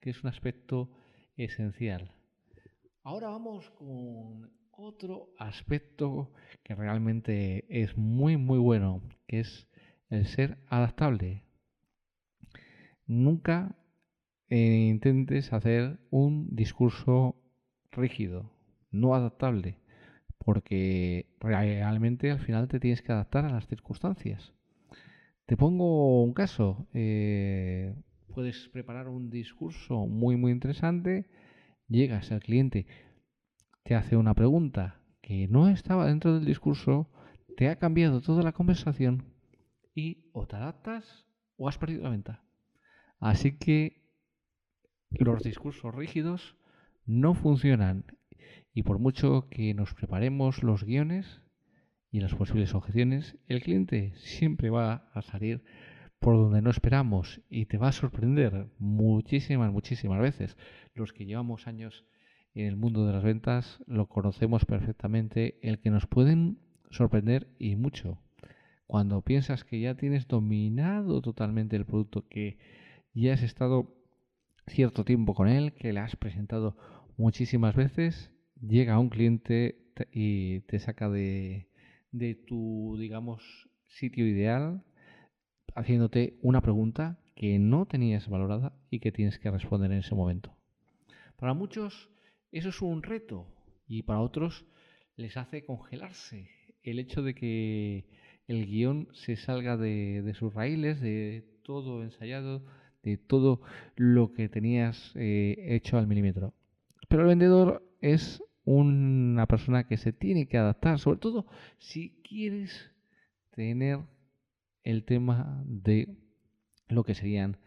que es un aspecto esencial. Ahora vamos con otro aspecto que realmente es muy, muy bueno, que es el ser adaptable. Nunca eh, intentes hacer un discurso rígido, no adaptable, porque realmente al final te tienes que adaptar a las circunstancias. Te pongo un caso. Eh, puedes preparar un discurso muy, muy interesante. Llegas al cliente, te hace una pregunta que no estaba dentro del discurso, te ha cambiado toda la conversación y o te adaptas o has perdido la venta. Así que los discursos rígidos no funcionan y por mucho que nos preparemos los guiones, y las posibles objeciones, el cliente siempre va a salir por donde no esperamos y te va a sorprender muchísimas, muchísimas veces. Los que llevamos años en el mundo de las ventas lo conocemos perfectamente, el que nos pueden sorprender y mucho. Cuando piensas que ya tienes dominado totalmente el producto, que ya has estado cierto tiempo con él, que le has presentado muchísimas veces, llega un cliente y te saca de, de tu, digamos, sitio ideal, haciéndote una pregunta que no tenías valorada y que tienes que responder en ese momento. Para muchos eso es un reto y para otros les hace congelarse el hecho de que el guion se salga de, sus raíles, de todo ensayado, de todo lo que tenías eh, hecho al milímetro. Pero el vendedor es una persona que se tiene que adaptar, sobre todo si quieres tener el tema de lo que serían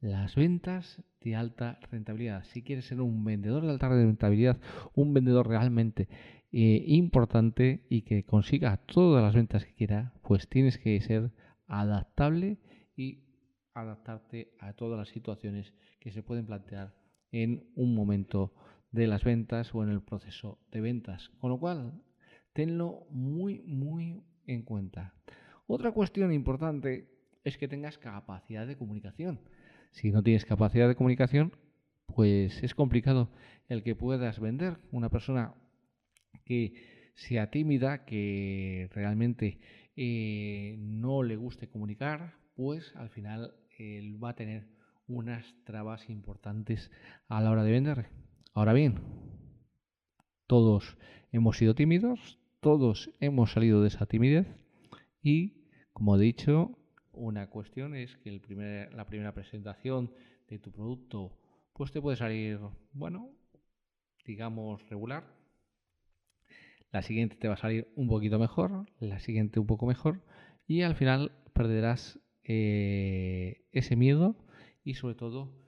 las ventas de alta rentabilidad. Si quieres ser un vendedor de alta rentabilidad, un vendedor realmente eh, importante y que consiga todas las ventas que quiera, pues tienes que ser adaptable y adaptarte a todas las situaciones que se pueden plantear en un momento de las ventas o en el proceso de ventas. Con lo cual, tenlo muy, muy en cuenta. Otra cuestión importante es que tengas capacidad de comunicación. Si no tienes capacidad de comunicación, pues es complicado el que puedas vender. Una persona que sea tímida, que realmente eh, no le guste comunicar, pues al final él va a tener unas trabas importantes a la hora de vender. Ahora bien, todos hemos sido tímidos, todos hemos salido de esa timidez y, como he dicho, una cuestión es que el primer, la primera presentación de tu producto pues te puede salir, bueno, digamos regular. La siguiente te va a salir un poquito mejor, la siguiente un poco mejor y al final perderás eh, ese miedo y sobre todo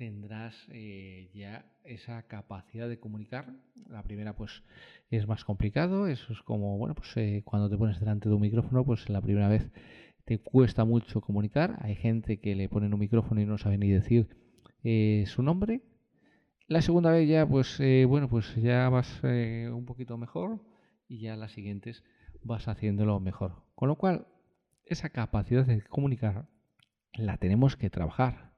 tendrás eh, ya esa capacidad de comunicar. La primera pues es más complicado, eso es como, bueno, pues eh, cuando te pones delante de un micrófono, pues la primera vez te cuesta mucho comunicar. Hay gente que le ponen un micrófono y no sabe ni decir eh, su nombre. La segunda vez ya, pues bueno, pues ya vas un poquito mejor y ya las siguientes vas haciéndolo mejor. Con lo cual, esa capacidad de comunicar la tenemos que trabajar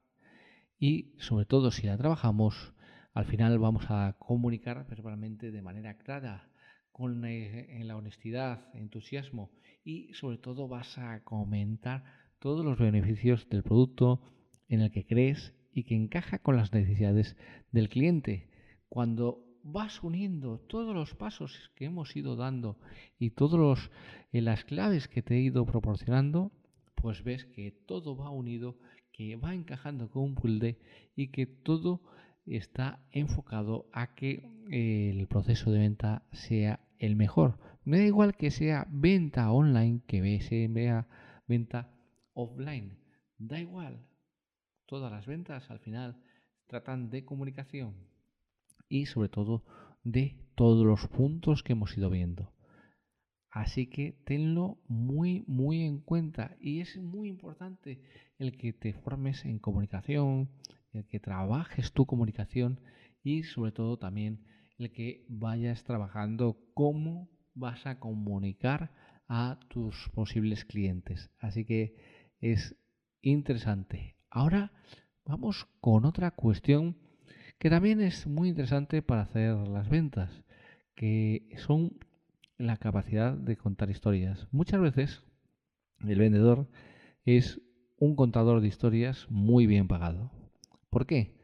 y sobre todo si la trabajamos, al final vamos a comunicar verbalmente de manera clara, con eh, la honestidad, entusiasmo y sobre todo vas a comentar todos los beneficios del producto en el que crees y que encaja con las necesidades del cliente. Cuando vas uniendo todos los pasos que hemos ido dando y todas eh, las claves que te he ido proporcionando, pues ves que todo va unido que va encajando con un puzzle y que todo está enfocado a que el proceso de venta sea el mejor. Me da igual que sea venta online que se vea venta offline. Da igual. Todas las ventas al final tratan de comunicación y sobre todo de todos los puntos que hemos ido viendo. Así que tenlo muy, muy en cuenta. Y es muy importante el que te formes en comunicación, el que trabajes tu comunicación y sobre todo también el que vayas trabajando cómo vas a comunicar a tus posibles clientes. Así que es interesante. Ahora vamos con otra cuestión que también es muy interesante para hacer las ventas, que son la capacidad de contar historias. Muchas veces el vendedor es un contador de historias muy bien pagado. ¿Por qué?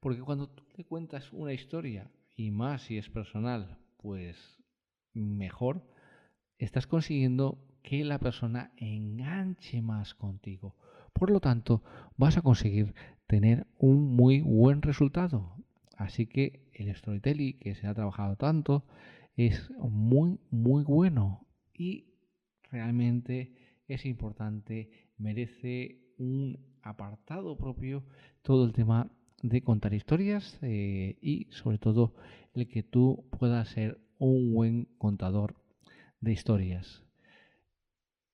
Porque cuando tú le cuentas una historia, y más si es personal, pues mejor, estás consiguiendo que la persona enganche más contigo. Por lo tanto, vas a conseguir tener un muy buen resultado. Así que el storytelling que se ha trabajado tanto es muy, muy bueno y realmente es importante, merece un apartado propio todo el tema de contar historias eh, y sobre todo el que tú puedas ser un buen contador de historias.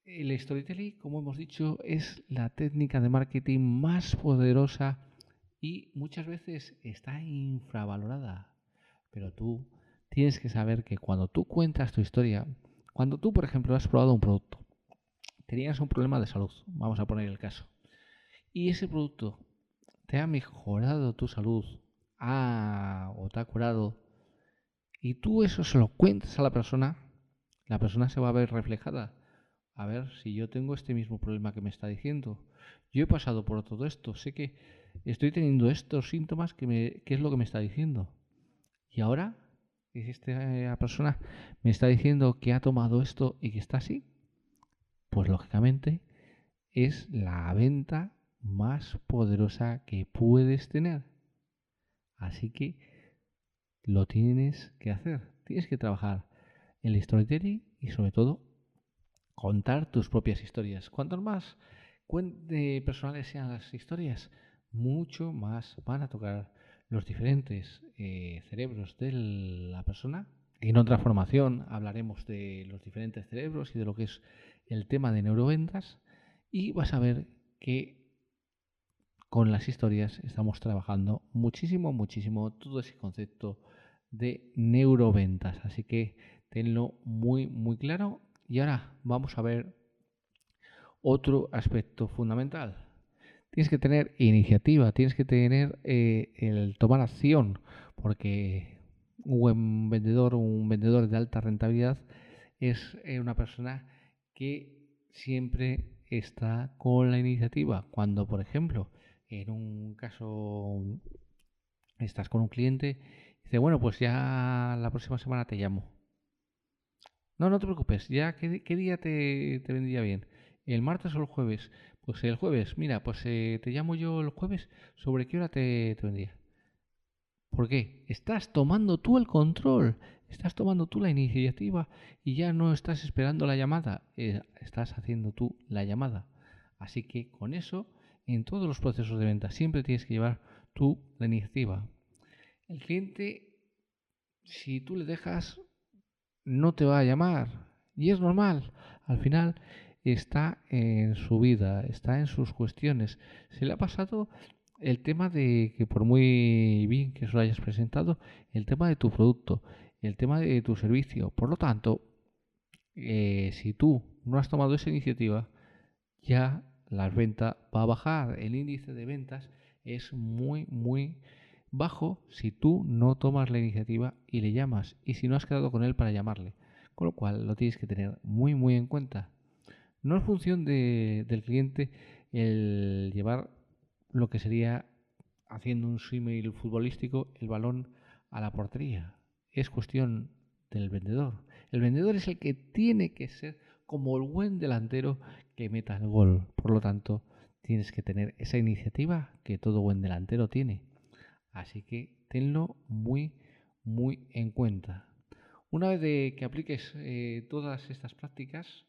El storytelling, como hemos dicho, es la técnica de marketing más poderosa y muchas veces está infravalorada. Pero tú tienes que saber que cuando tú cuentas tu historia, cuando tú, por ejemplo, has probado un producto, tenías un problema de salud, vamos a poner el caso, y ese producto te ha mejorado tu salud o te ha curado, y tú eso se lo cuentas a la persona, la persona se va a ver reflejada. A ver si yo tengo este mismo problema que me está diciendo. Yo he pasado por todo esto, sé que estoy teniendo estos síntomas que, me, es lo que me está diciendo. Y ahora, esta persona me está diciendo que ha tomado esto y que está así. Pues lógicamente es la venta más poderosa que puedes tener. Así que lo tienes que hacer. Tienes que trabajar el storytelling y sobre todo contar tus propias historias. Cuanto más personales sean las historias, mucho más van a tocar los diferentes eh, cerebros de la persona. En otra formación hablaremos de los diferentes cerebros y de lo que es el tema de neuroventas y vas a ver que con las historias estamos trabajando muchísimo, muchísimo todo ese concepto de neuroventas. Así que tenlo muy, muy claro. Y ahora vamos a ver otro aspecto fundamental. Tienes que tener iniciativa, tienes que tener eh, el tomar acción, porque un buen vendedor, un vendedor de alta rentabilidad, es eh, una persona que siempre está con la iniciativa. Cuando, por ejemplo, en un caso estás con un cliente, dice, bueno, pues ya la próxima semana te llamo. No, no te preocupes, ya qué, día te, vendría bien. ¿El martes o el jueves? Pues el jueves, mira, pues eh, te llamo yo el jueves, ¿sobre qué hora te, te vendría? ¿Por qué? Estás tomando tú el control, estás tomando tú la iniciativa y ya no estás esperando la llamada, eh, estás haciendo tú la llamada. Así que con eso, en todos los procesos de venta, siempre tienes que llevar tú la iniciativa. El cliente, si tú le dejas, no te va a llamar. Y es normal. Al final está en su vida, está en sus cuestiones. Se le ha pasado el tema de que por muy bien que eso lo hayas presentado, el tema de tu producto, el tema de tu servicio. Por lo tanto, eh, si tú no has tomado esa iniciativa, ya la venta va a bajar. El índice de ventas es muy, muy bajo si tú no tomas la iniciativa y le llamas y si no has quedado con él para llamarle. Con lo cual lo tienes que tener muy, muy en cuenta. No es función del cliente el llevar lo que sería haciendo un símil futbolístico el balón a la portería. Es cuestión del vendedor. El vendedor es el que tiene que ser como el buen delantero que meta el gol. Por lo tanto, tienes que tener esa iniciativa que todo buen delantero tiene. Así que tenlo muy, muy en cuenta. Una vez de que apliques eh, todas estas prácticas,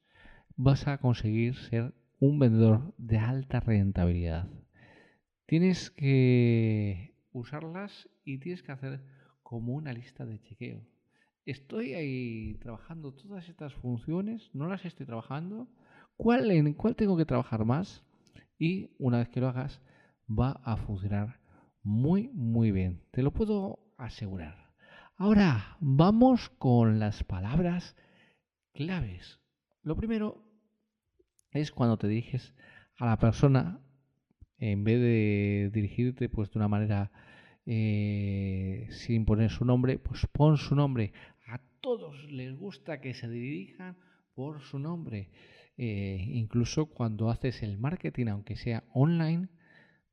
vas a conseguir ser un vendedor de alta rentabilidad. Tienes que usarlas y tienes que hacer como una lista de chequeo. estoy ahí trabajando todas estas funciones, no las estoy trabajando, ¿cuál, en cuál tengo que trabajar más? Y una vez que lo hagas, va a funcionar muy, muy bien. Te lo puedo asegurar. Ahora, vamos con las palabras claves. Lo primero es cuando te diriges a la persona, en vez de dirigirte pues de una manera eh, sin poner su nombre, pues pon su nombre. A todos les gusta que se dirijan por su nombre. Eh, incluso cuando haces el marketing, aunque sea online,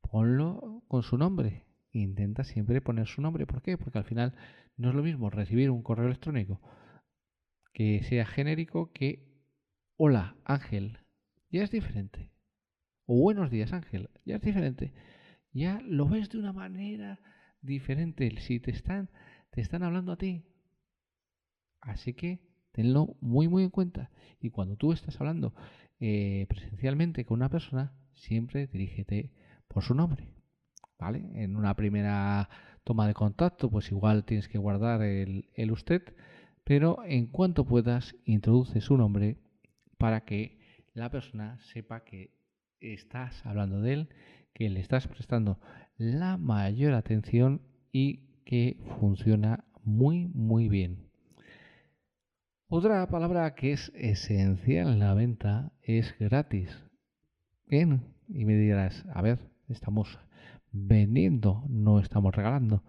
ponlo con su nombre. Intenta siempre poner su nombre. ¿Por qué? Porque al final no es lo mismo recibir un correo electrónico que sea genérico que hola Ángel. Ya es diferente. Buenos días Ángel. Ya es diferente. Ya lo ves de una manera diferente si te están, te están hablando a ti. Así que tenlo muy muy en cuenta. Y cuando tú estás hablando eh, presencialmente con una persona, siempre dirígete por su nombre. ¿Vale? En una primera toma de contacto, pues igual tienes que guardar el, el usted, pero en cuanto puedas, introduce su nombre para que la persona sepa que estás hablando de él, que le estás prestando la mayor atención y que funciona muy muy bien. Otra palabra que es esencial en la venta es gratis. Bien, y me dirás, a ver, estamos vendiendo, no estamos regalando.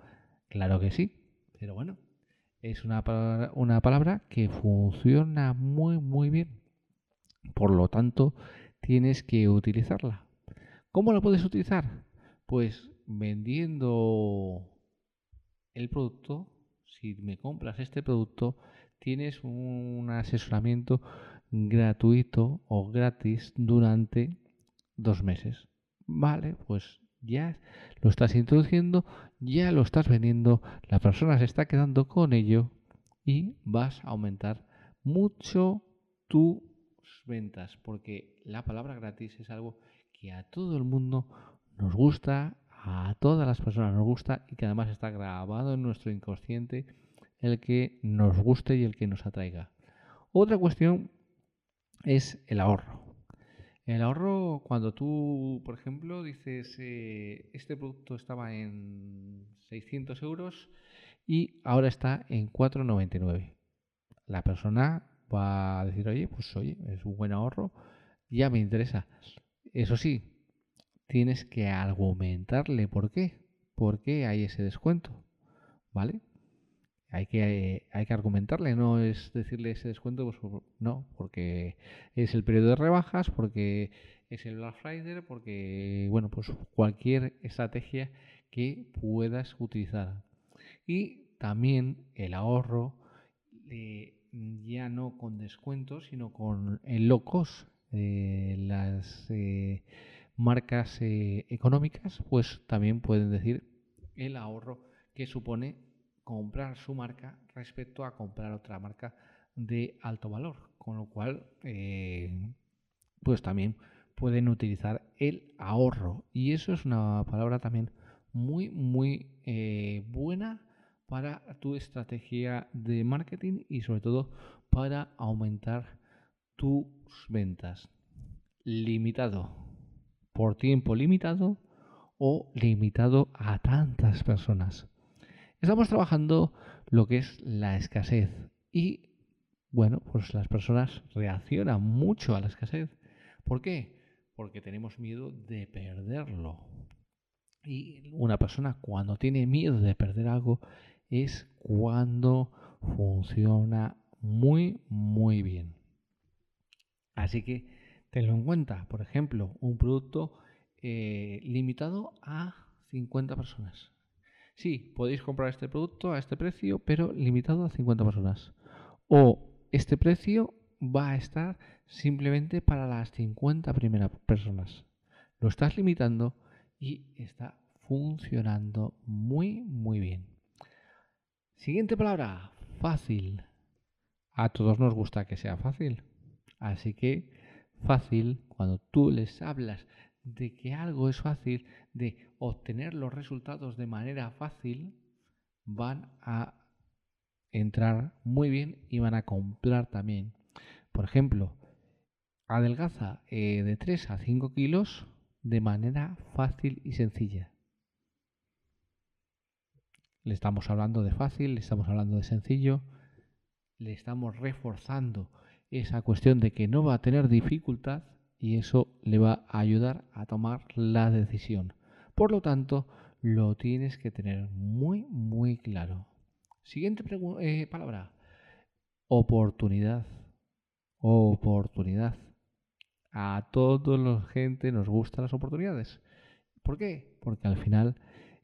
Claro que sí, pero bueno, es una una palabra que funciona muy muy bien. Por lo tanto, tienes que utilizarla. ¿Cómo la puedes utilizar? Pues vendiendo el producto, si me compras este producto, tienes un asesoramiento gratuito o gratis durante dos meses. Vale, pues ya lo estás introduciendo, ya lo estás vendiendo, la persona se está quedando con ello y vas a aumentar mucho tus ventas, porque la palabra gratis es algo que a todo el mundo nos gusta, a todas las personas nos gusta y que además está grabado en nuestro inconsciente el que nos guste y el que nos atraiga. Otra cuestión es el ahorro. El ahorro, cuando tú, por ejemplo, dices, eh, este producto estaba en 600 euros y ahora está en 4,99. La persona va a decir, oye, pues oye, es un buen ahorro, ya me interesa. Eso sí, tienes que argumentarle por qué, por qué hay ese descuento, ¿vale? Hay que, hay que argumentarle, no es decirle ese descuento, pues no, porque es el periodo de rebajas, porque es el Black Friday, porque, bueno, pues cualquier estrategia que puedas utilizar. Y también el ahorro, ya no con descuentos, sino con el low cost. Eh, las eh, marcas eh, económicas, pues también pueden decir el ahorro que supone comprar su marca respecto a comprar otra marca de alto valor, con lo cual pues también pueden utilizar el ahorro y eso es una palabra también muy muy buena para tu estrategia de marketing y sobre todo para aumentar tus ventas limitado por tiempo limitado o limitado a tantas personas Estamos trabajando lo que es la escasez y, bueno, pues las personas reaccionan mucho a la escasez. ¿Por qué? Porque tenemos miedo de perderlo. Y una persona cuando tiene miedo de perder algo es cuando funciona muy, muy bien. Así que tenlo en cuenta. Por ejemplo, un producto eh, limitado a 50 personas. Sí, podéis comprar este producto a este precio, pero limitado a 50 personas. O este precio va a estar simplemente para las 50 primeras personas. Lo estás limitando y está funcionando muy, muy bien. Siguiente palabra, fácil. A todos nos gusta que sea fácil. Así que fácil, cuando tú les hablas de que algo es fácil, de obtener los resultados de manera fácil, van a entrar muy bien y van a comprar también. Por ejemplo, adelgaza eh, de 3 a 5 kilos de manera fácil y sencilla. Le estamos hablando de fácil, le estamos hablando de sencillo, le estamos reforzando esa cuestión de que no va a tener dificultad y eso le va a ayudar a tomar la decisión. Por lo tanto, lo tienes que tener muy, muy claro. Siguiente eh, palabra. Oportunidad. Oportunidad. A toda la gente nos gustan las oportunidades. ¿Por qué? Porque al final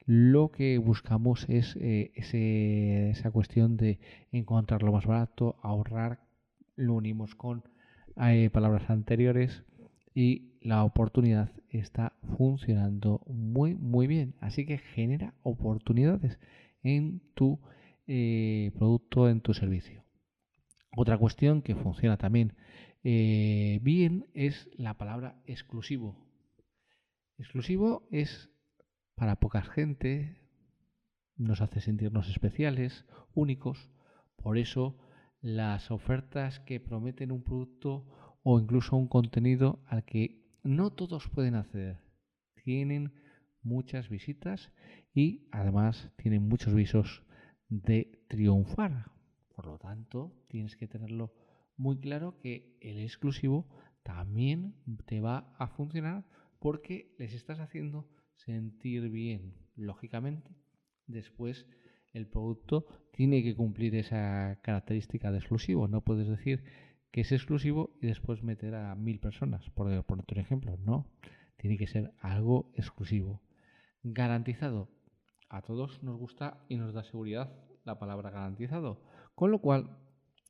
lo que buscamos es eh, esa cuestión de encontrar lo más barato, ahorrar, lo unimos con eh, palabras anteriores y la oportunidad está funcionando muy muy bien. Así que genera oportunidades en tu eh, producto, en tu servicio. Otra cuestión que funciona también bien es la palabra exclusivo. Exclusivo es para poca gente, nos hace sentirnos especiales, únicos. Por eso las ofertas que prometen un producto o incluso un contenido al que no todos pueden acceder. Tienen muchas visitas y además tienen muchos visos de triunfar. Por lo tanto, tienes que tenerlo muy claro que el exclusivo también te va a funcionar porque les estás haciendo sentir bien. Lógicamente, después el producto tiene que cumplir esa característica de exclusivo. No puedes decir que es exclusivo y después meter a mil personas, por, por otro ejemplo. No, tiene que ser algo exclusivo. Garantizado. A todos nos gusta y nos da seguridad la palabra garantizado. Con lo cual,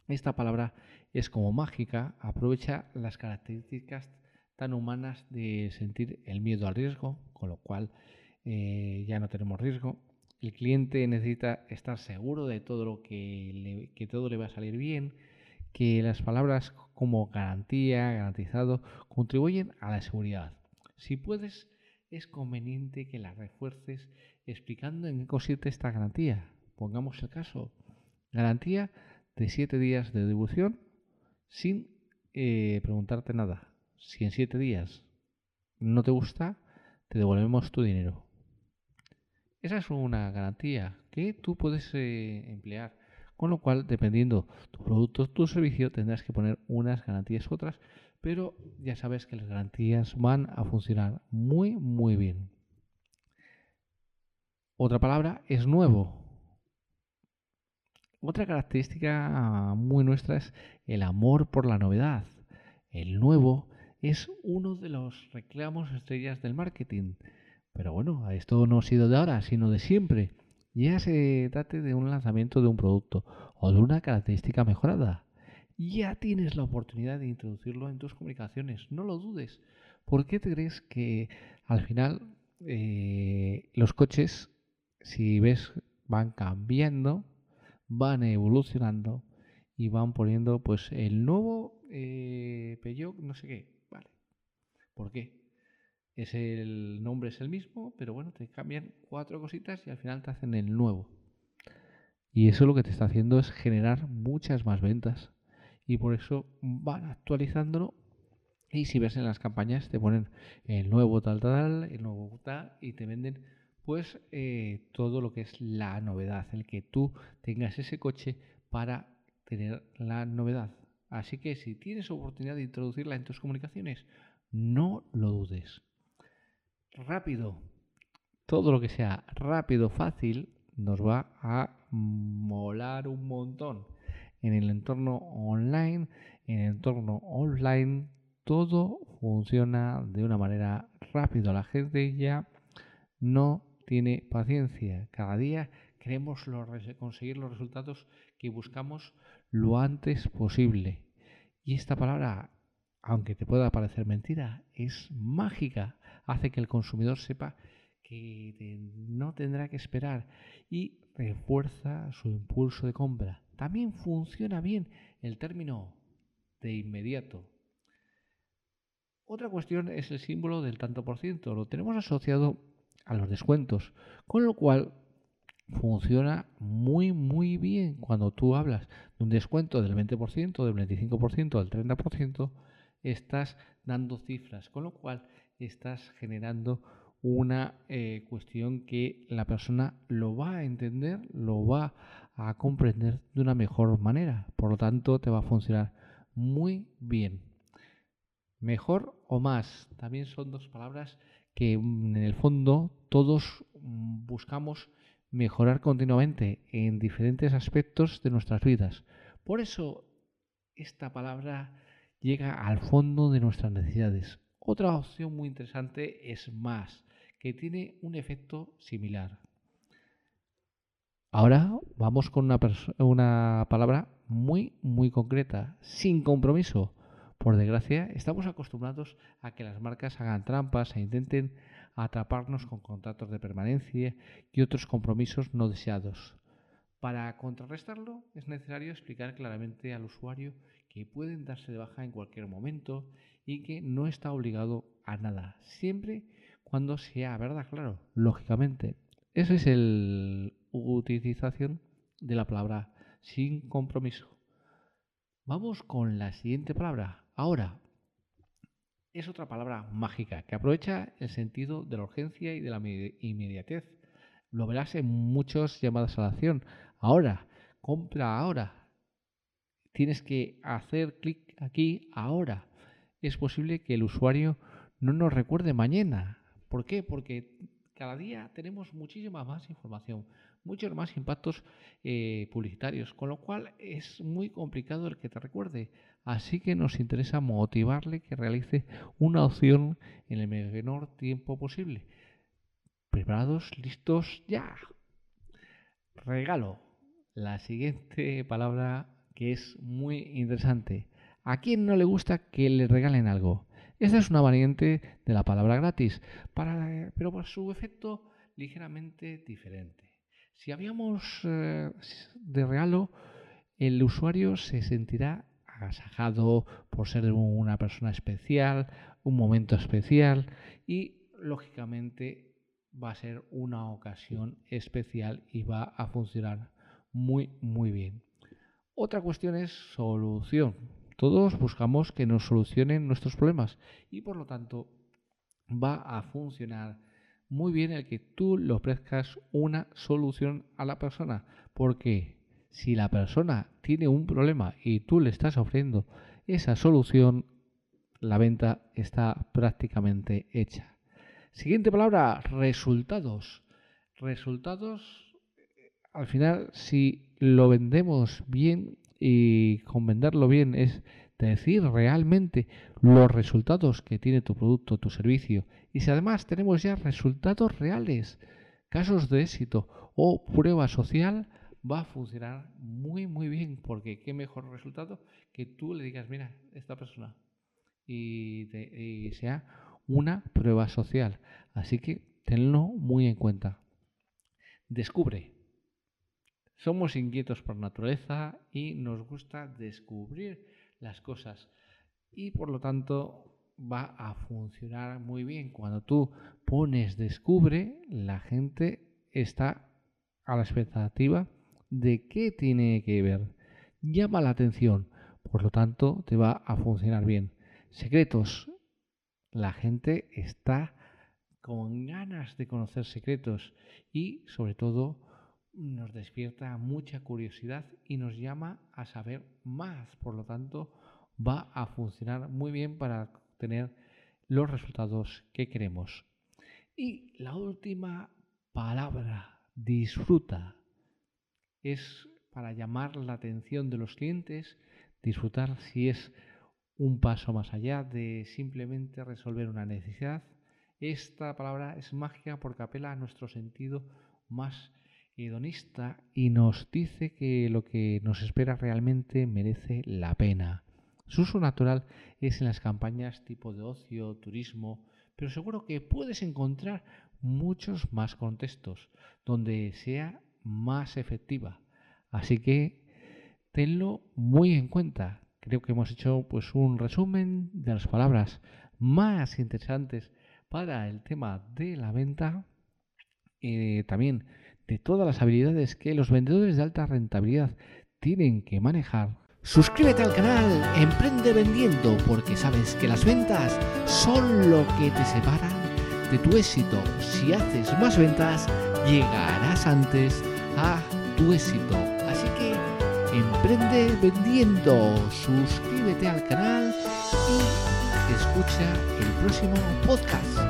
esta palabra es como mágica, aprovecha las características tan humanas de sentir el miedo al riesgo, con lo cual eh, ya no tenemos riesgo. El cliente necesita estar seguro de todo lo que, que todo le va a salir bien, que las palabras como garantía, garantizado, contribuyen a la seguridad. Si puedes es conveniente que la refuerces explicando en qué consiste esta garantía. Pongamos el caso, garantía de 7 días de devolución sin eh, preguntarte nada. Si en 7 días no te gusta, te devolvemos tu dinero. Esa es una garantía que tú puedes eh, emplear. Con lo cual, dependiendo tu producto, tu servicio, tendrás que poner unas garantías u otras pero ya sabes que las garantías van a funcionar muy, muy bien. Otra palabra es nuevo. Otra característica muy nuestra es el amor por la novedad. El nuevo es uno de los reclamos estrellas del marketing. Pero bueno, esto no ha sido de ahora, sino de siempre. Ya se trate de un lanzamiento de un producto o de una característica mejorada ya tienes la oportunidad de introducirlo en tus comunicaciones. No lo dudes. ¿Por qué te crees que al final eh, los coches, si ves, van cambiando, van evolucionando y van poniendo pues el nuevo eh, Peugeot, no sé qué. ¿Por qué? Es el nombre es el mismo, pero bueno, te cambian cuatro cositas y al final te hacen el nuevo. Y eso lo que te está haciendo es generar muchas más ventas y por eso van actualizándolo y si ves en las campañas te ponen el nuevo tal tal, el nuevo tal y te venden pues eh, todo lo que es la novedad, el que tú tengas ese coche para tener la novedad. Así que si tienes oportunidad de introducirla en tus comunicaciones, no lo dudes. Rápido, todo lo que sea rápido, fácil, nos va a molar un montón en el entorno online, en el entorno offline, todo funciona de una manera rápida. La gente ya no tiene paciencia. Cada día queremos conseguir los resultados que buscamos lo antes posible. Y esta palabra, aunque te pueda parecer mentira, es mágica. Hace que el consumidor sepa que no tendrá que esperar y refuerza su impulso de compra. También funciona bien el término de inmediato. Otra cuestión es el símbolo del tanto por ciento. Lo tenemos asociado a los descuentos, con lo cual funciona muy, muy bien cuando tú hablas de un descuento del 20%, del 25%, del 30%, estás dando cifras, con lo cual estás generando una eh, cuestión que la persona lo va a entender, lo va a comprender de una mejor manera. Por lo tanto, te va a funcionar muy bien. Mejor o más, también son dos palabras que mm, en el fondo todos mm, buscamos mejorar continuamente en diferentes aspectos de nuestras vidas. Por eso esta palabra llega al fondo de nuestras necesidades. Otra opción muy interesante es más, que tiene un efecto similar. Ahora vamos con una, una palabra muy, muy concreta, sin compromiso. Por desgracia, estamos acostumbrados a que las marcas hagan trampas e intenten atraparnos con contratos de permanencia y otros compromisos no deseados. Para contrarrestarlo, es necesario explicar claramente al usuario que pueden darse de baja en cualquier momento y que no está obligado a nada, siempre cuando sea verdad, claro, lógicamente. Esa es la utilización de la palabra sin compromiso. Vamos con la siguiente palabra. Ahora, es otra palabra mágica que aprovecha el sentido de la urgencia y de la inmediatez. Lo verás en muchas llamadas a la acción. Ahora, compra ahora. Tienes que hacer clic aquí ahora. Es posible que el usuario no nos recuerde mañana, ¿Por qué? Porque cada día tenemos muchísima más información, muchos más impactos eh, publicitarios, con lo cual es muy complicado el que te recuerde. Así que nos interesa motivarle que realice una opción en el menor tiempo posible. ¿Preparados? ¿Listos? ¡Ya! Regalo. La siguiente palabra que es muy interesante. ¿A quién no le gusta que le regalen algo? Esta es una variante de la palabra gratis, pero por su efecto ligeramente diferente. Si habíamos eh, de regalo, el usuario se sentirá agasajado por ser una persona especial, un momento especial y lógicamente va a ser una ocasión especial y va a funcionar muy muy bien. Otra cuestión es solución. Todos buscamos que nos solucionen nuestros problemas y por lo tanto va a funcionar muy bien el que tú le ofrezcas una solución a la persona. Porque si la persona tiene un problema y tú le estás ofreciendo esa solución, la venta está prácticamente hecha. Siguiente palabra, resultados. Resultados, al final, si lo vendemos bien, y con venderlo bien es decir realmente los resultados que tiene tu producto, tu servicio. Y si además tenemos ya resultados reales, casos de éxito o prueba social, va a funcionar muy muy bien porque qué mejor resultado que tú le digas, mira, esta persona y, y sea una prueba social. Así que tenlo muy en cuenta. Descubre somos inquietos por naturaleza y nos gusta descubrir las cosas y por lo tanto va a funcionar muy bien. Cuando tú pones descubre, la gente está a la expectativa de qué tiene que ver. Llama la atención, por lo tanto te va a funcionar bien. Secretos. La gente está con ganas de conocer secretos y sobre todo nos despierta mucha curiosidad y nos llama a saber más. Por lo tanto, va a funcionar muy bien para tener los resultados que queremos. Y la última palabra, disfruta, es para llamar la atención de los clientes, disfrutar si es un paso más allá de simplemente resolver una necesidad. Esta palabra es mágica porque apela a nuestro sentido más hedonista y nos dice que lo que nos espera realmente merece la pena. Su uso natural es en las campañas tipo de ocio, turismo, pero seguro que puedes encontrar muchos más contextos donde sea más efectiva. Así que tenlo muy en cuenta. Creo que hemos hecho pues un resumen de las palabras más interesantes para el tema de la venta. eh, también de todas las habilidades que los vendedores de alta rentabilidad tienen que manejar, suscríbete al canal Emprende Vendiendo porque sabes que las ventas son lo que te separan de tu éxito. Si haces más ventas, llegarás antes a tu éxito. Así que emprende vendiendo, suscríbete al canal y escucha el próximo podcast.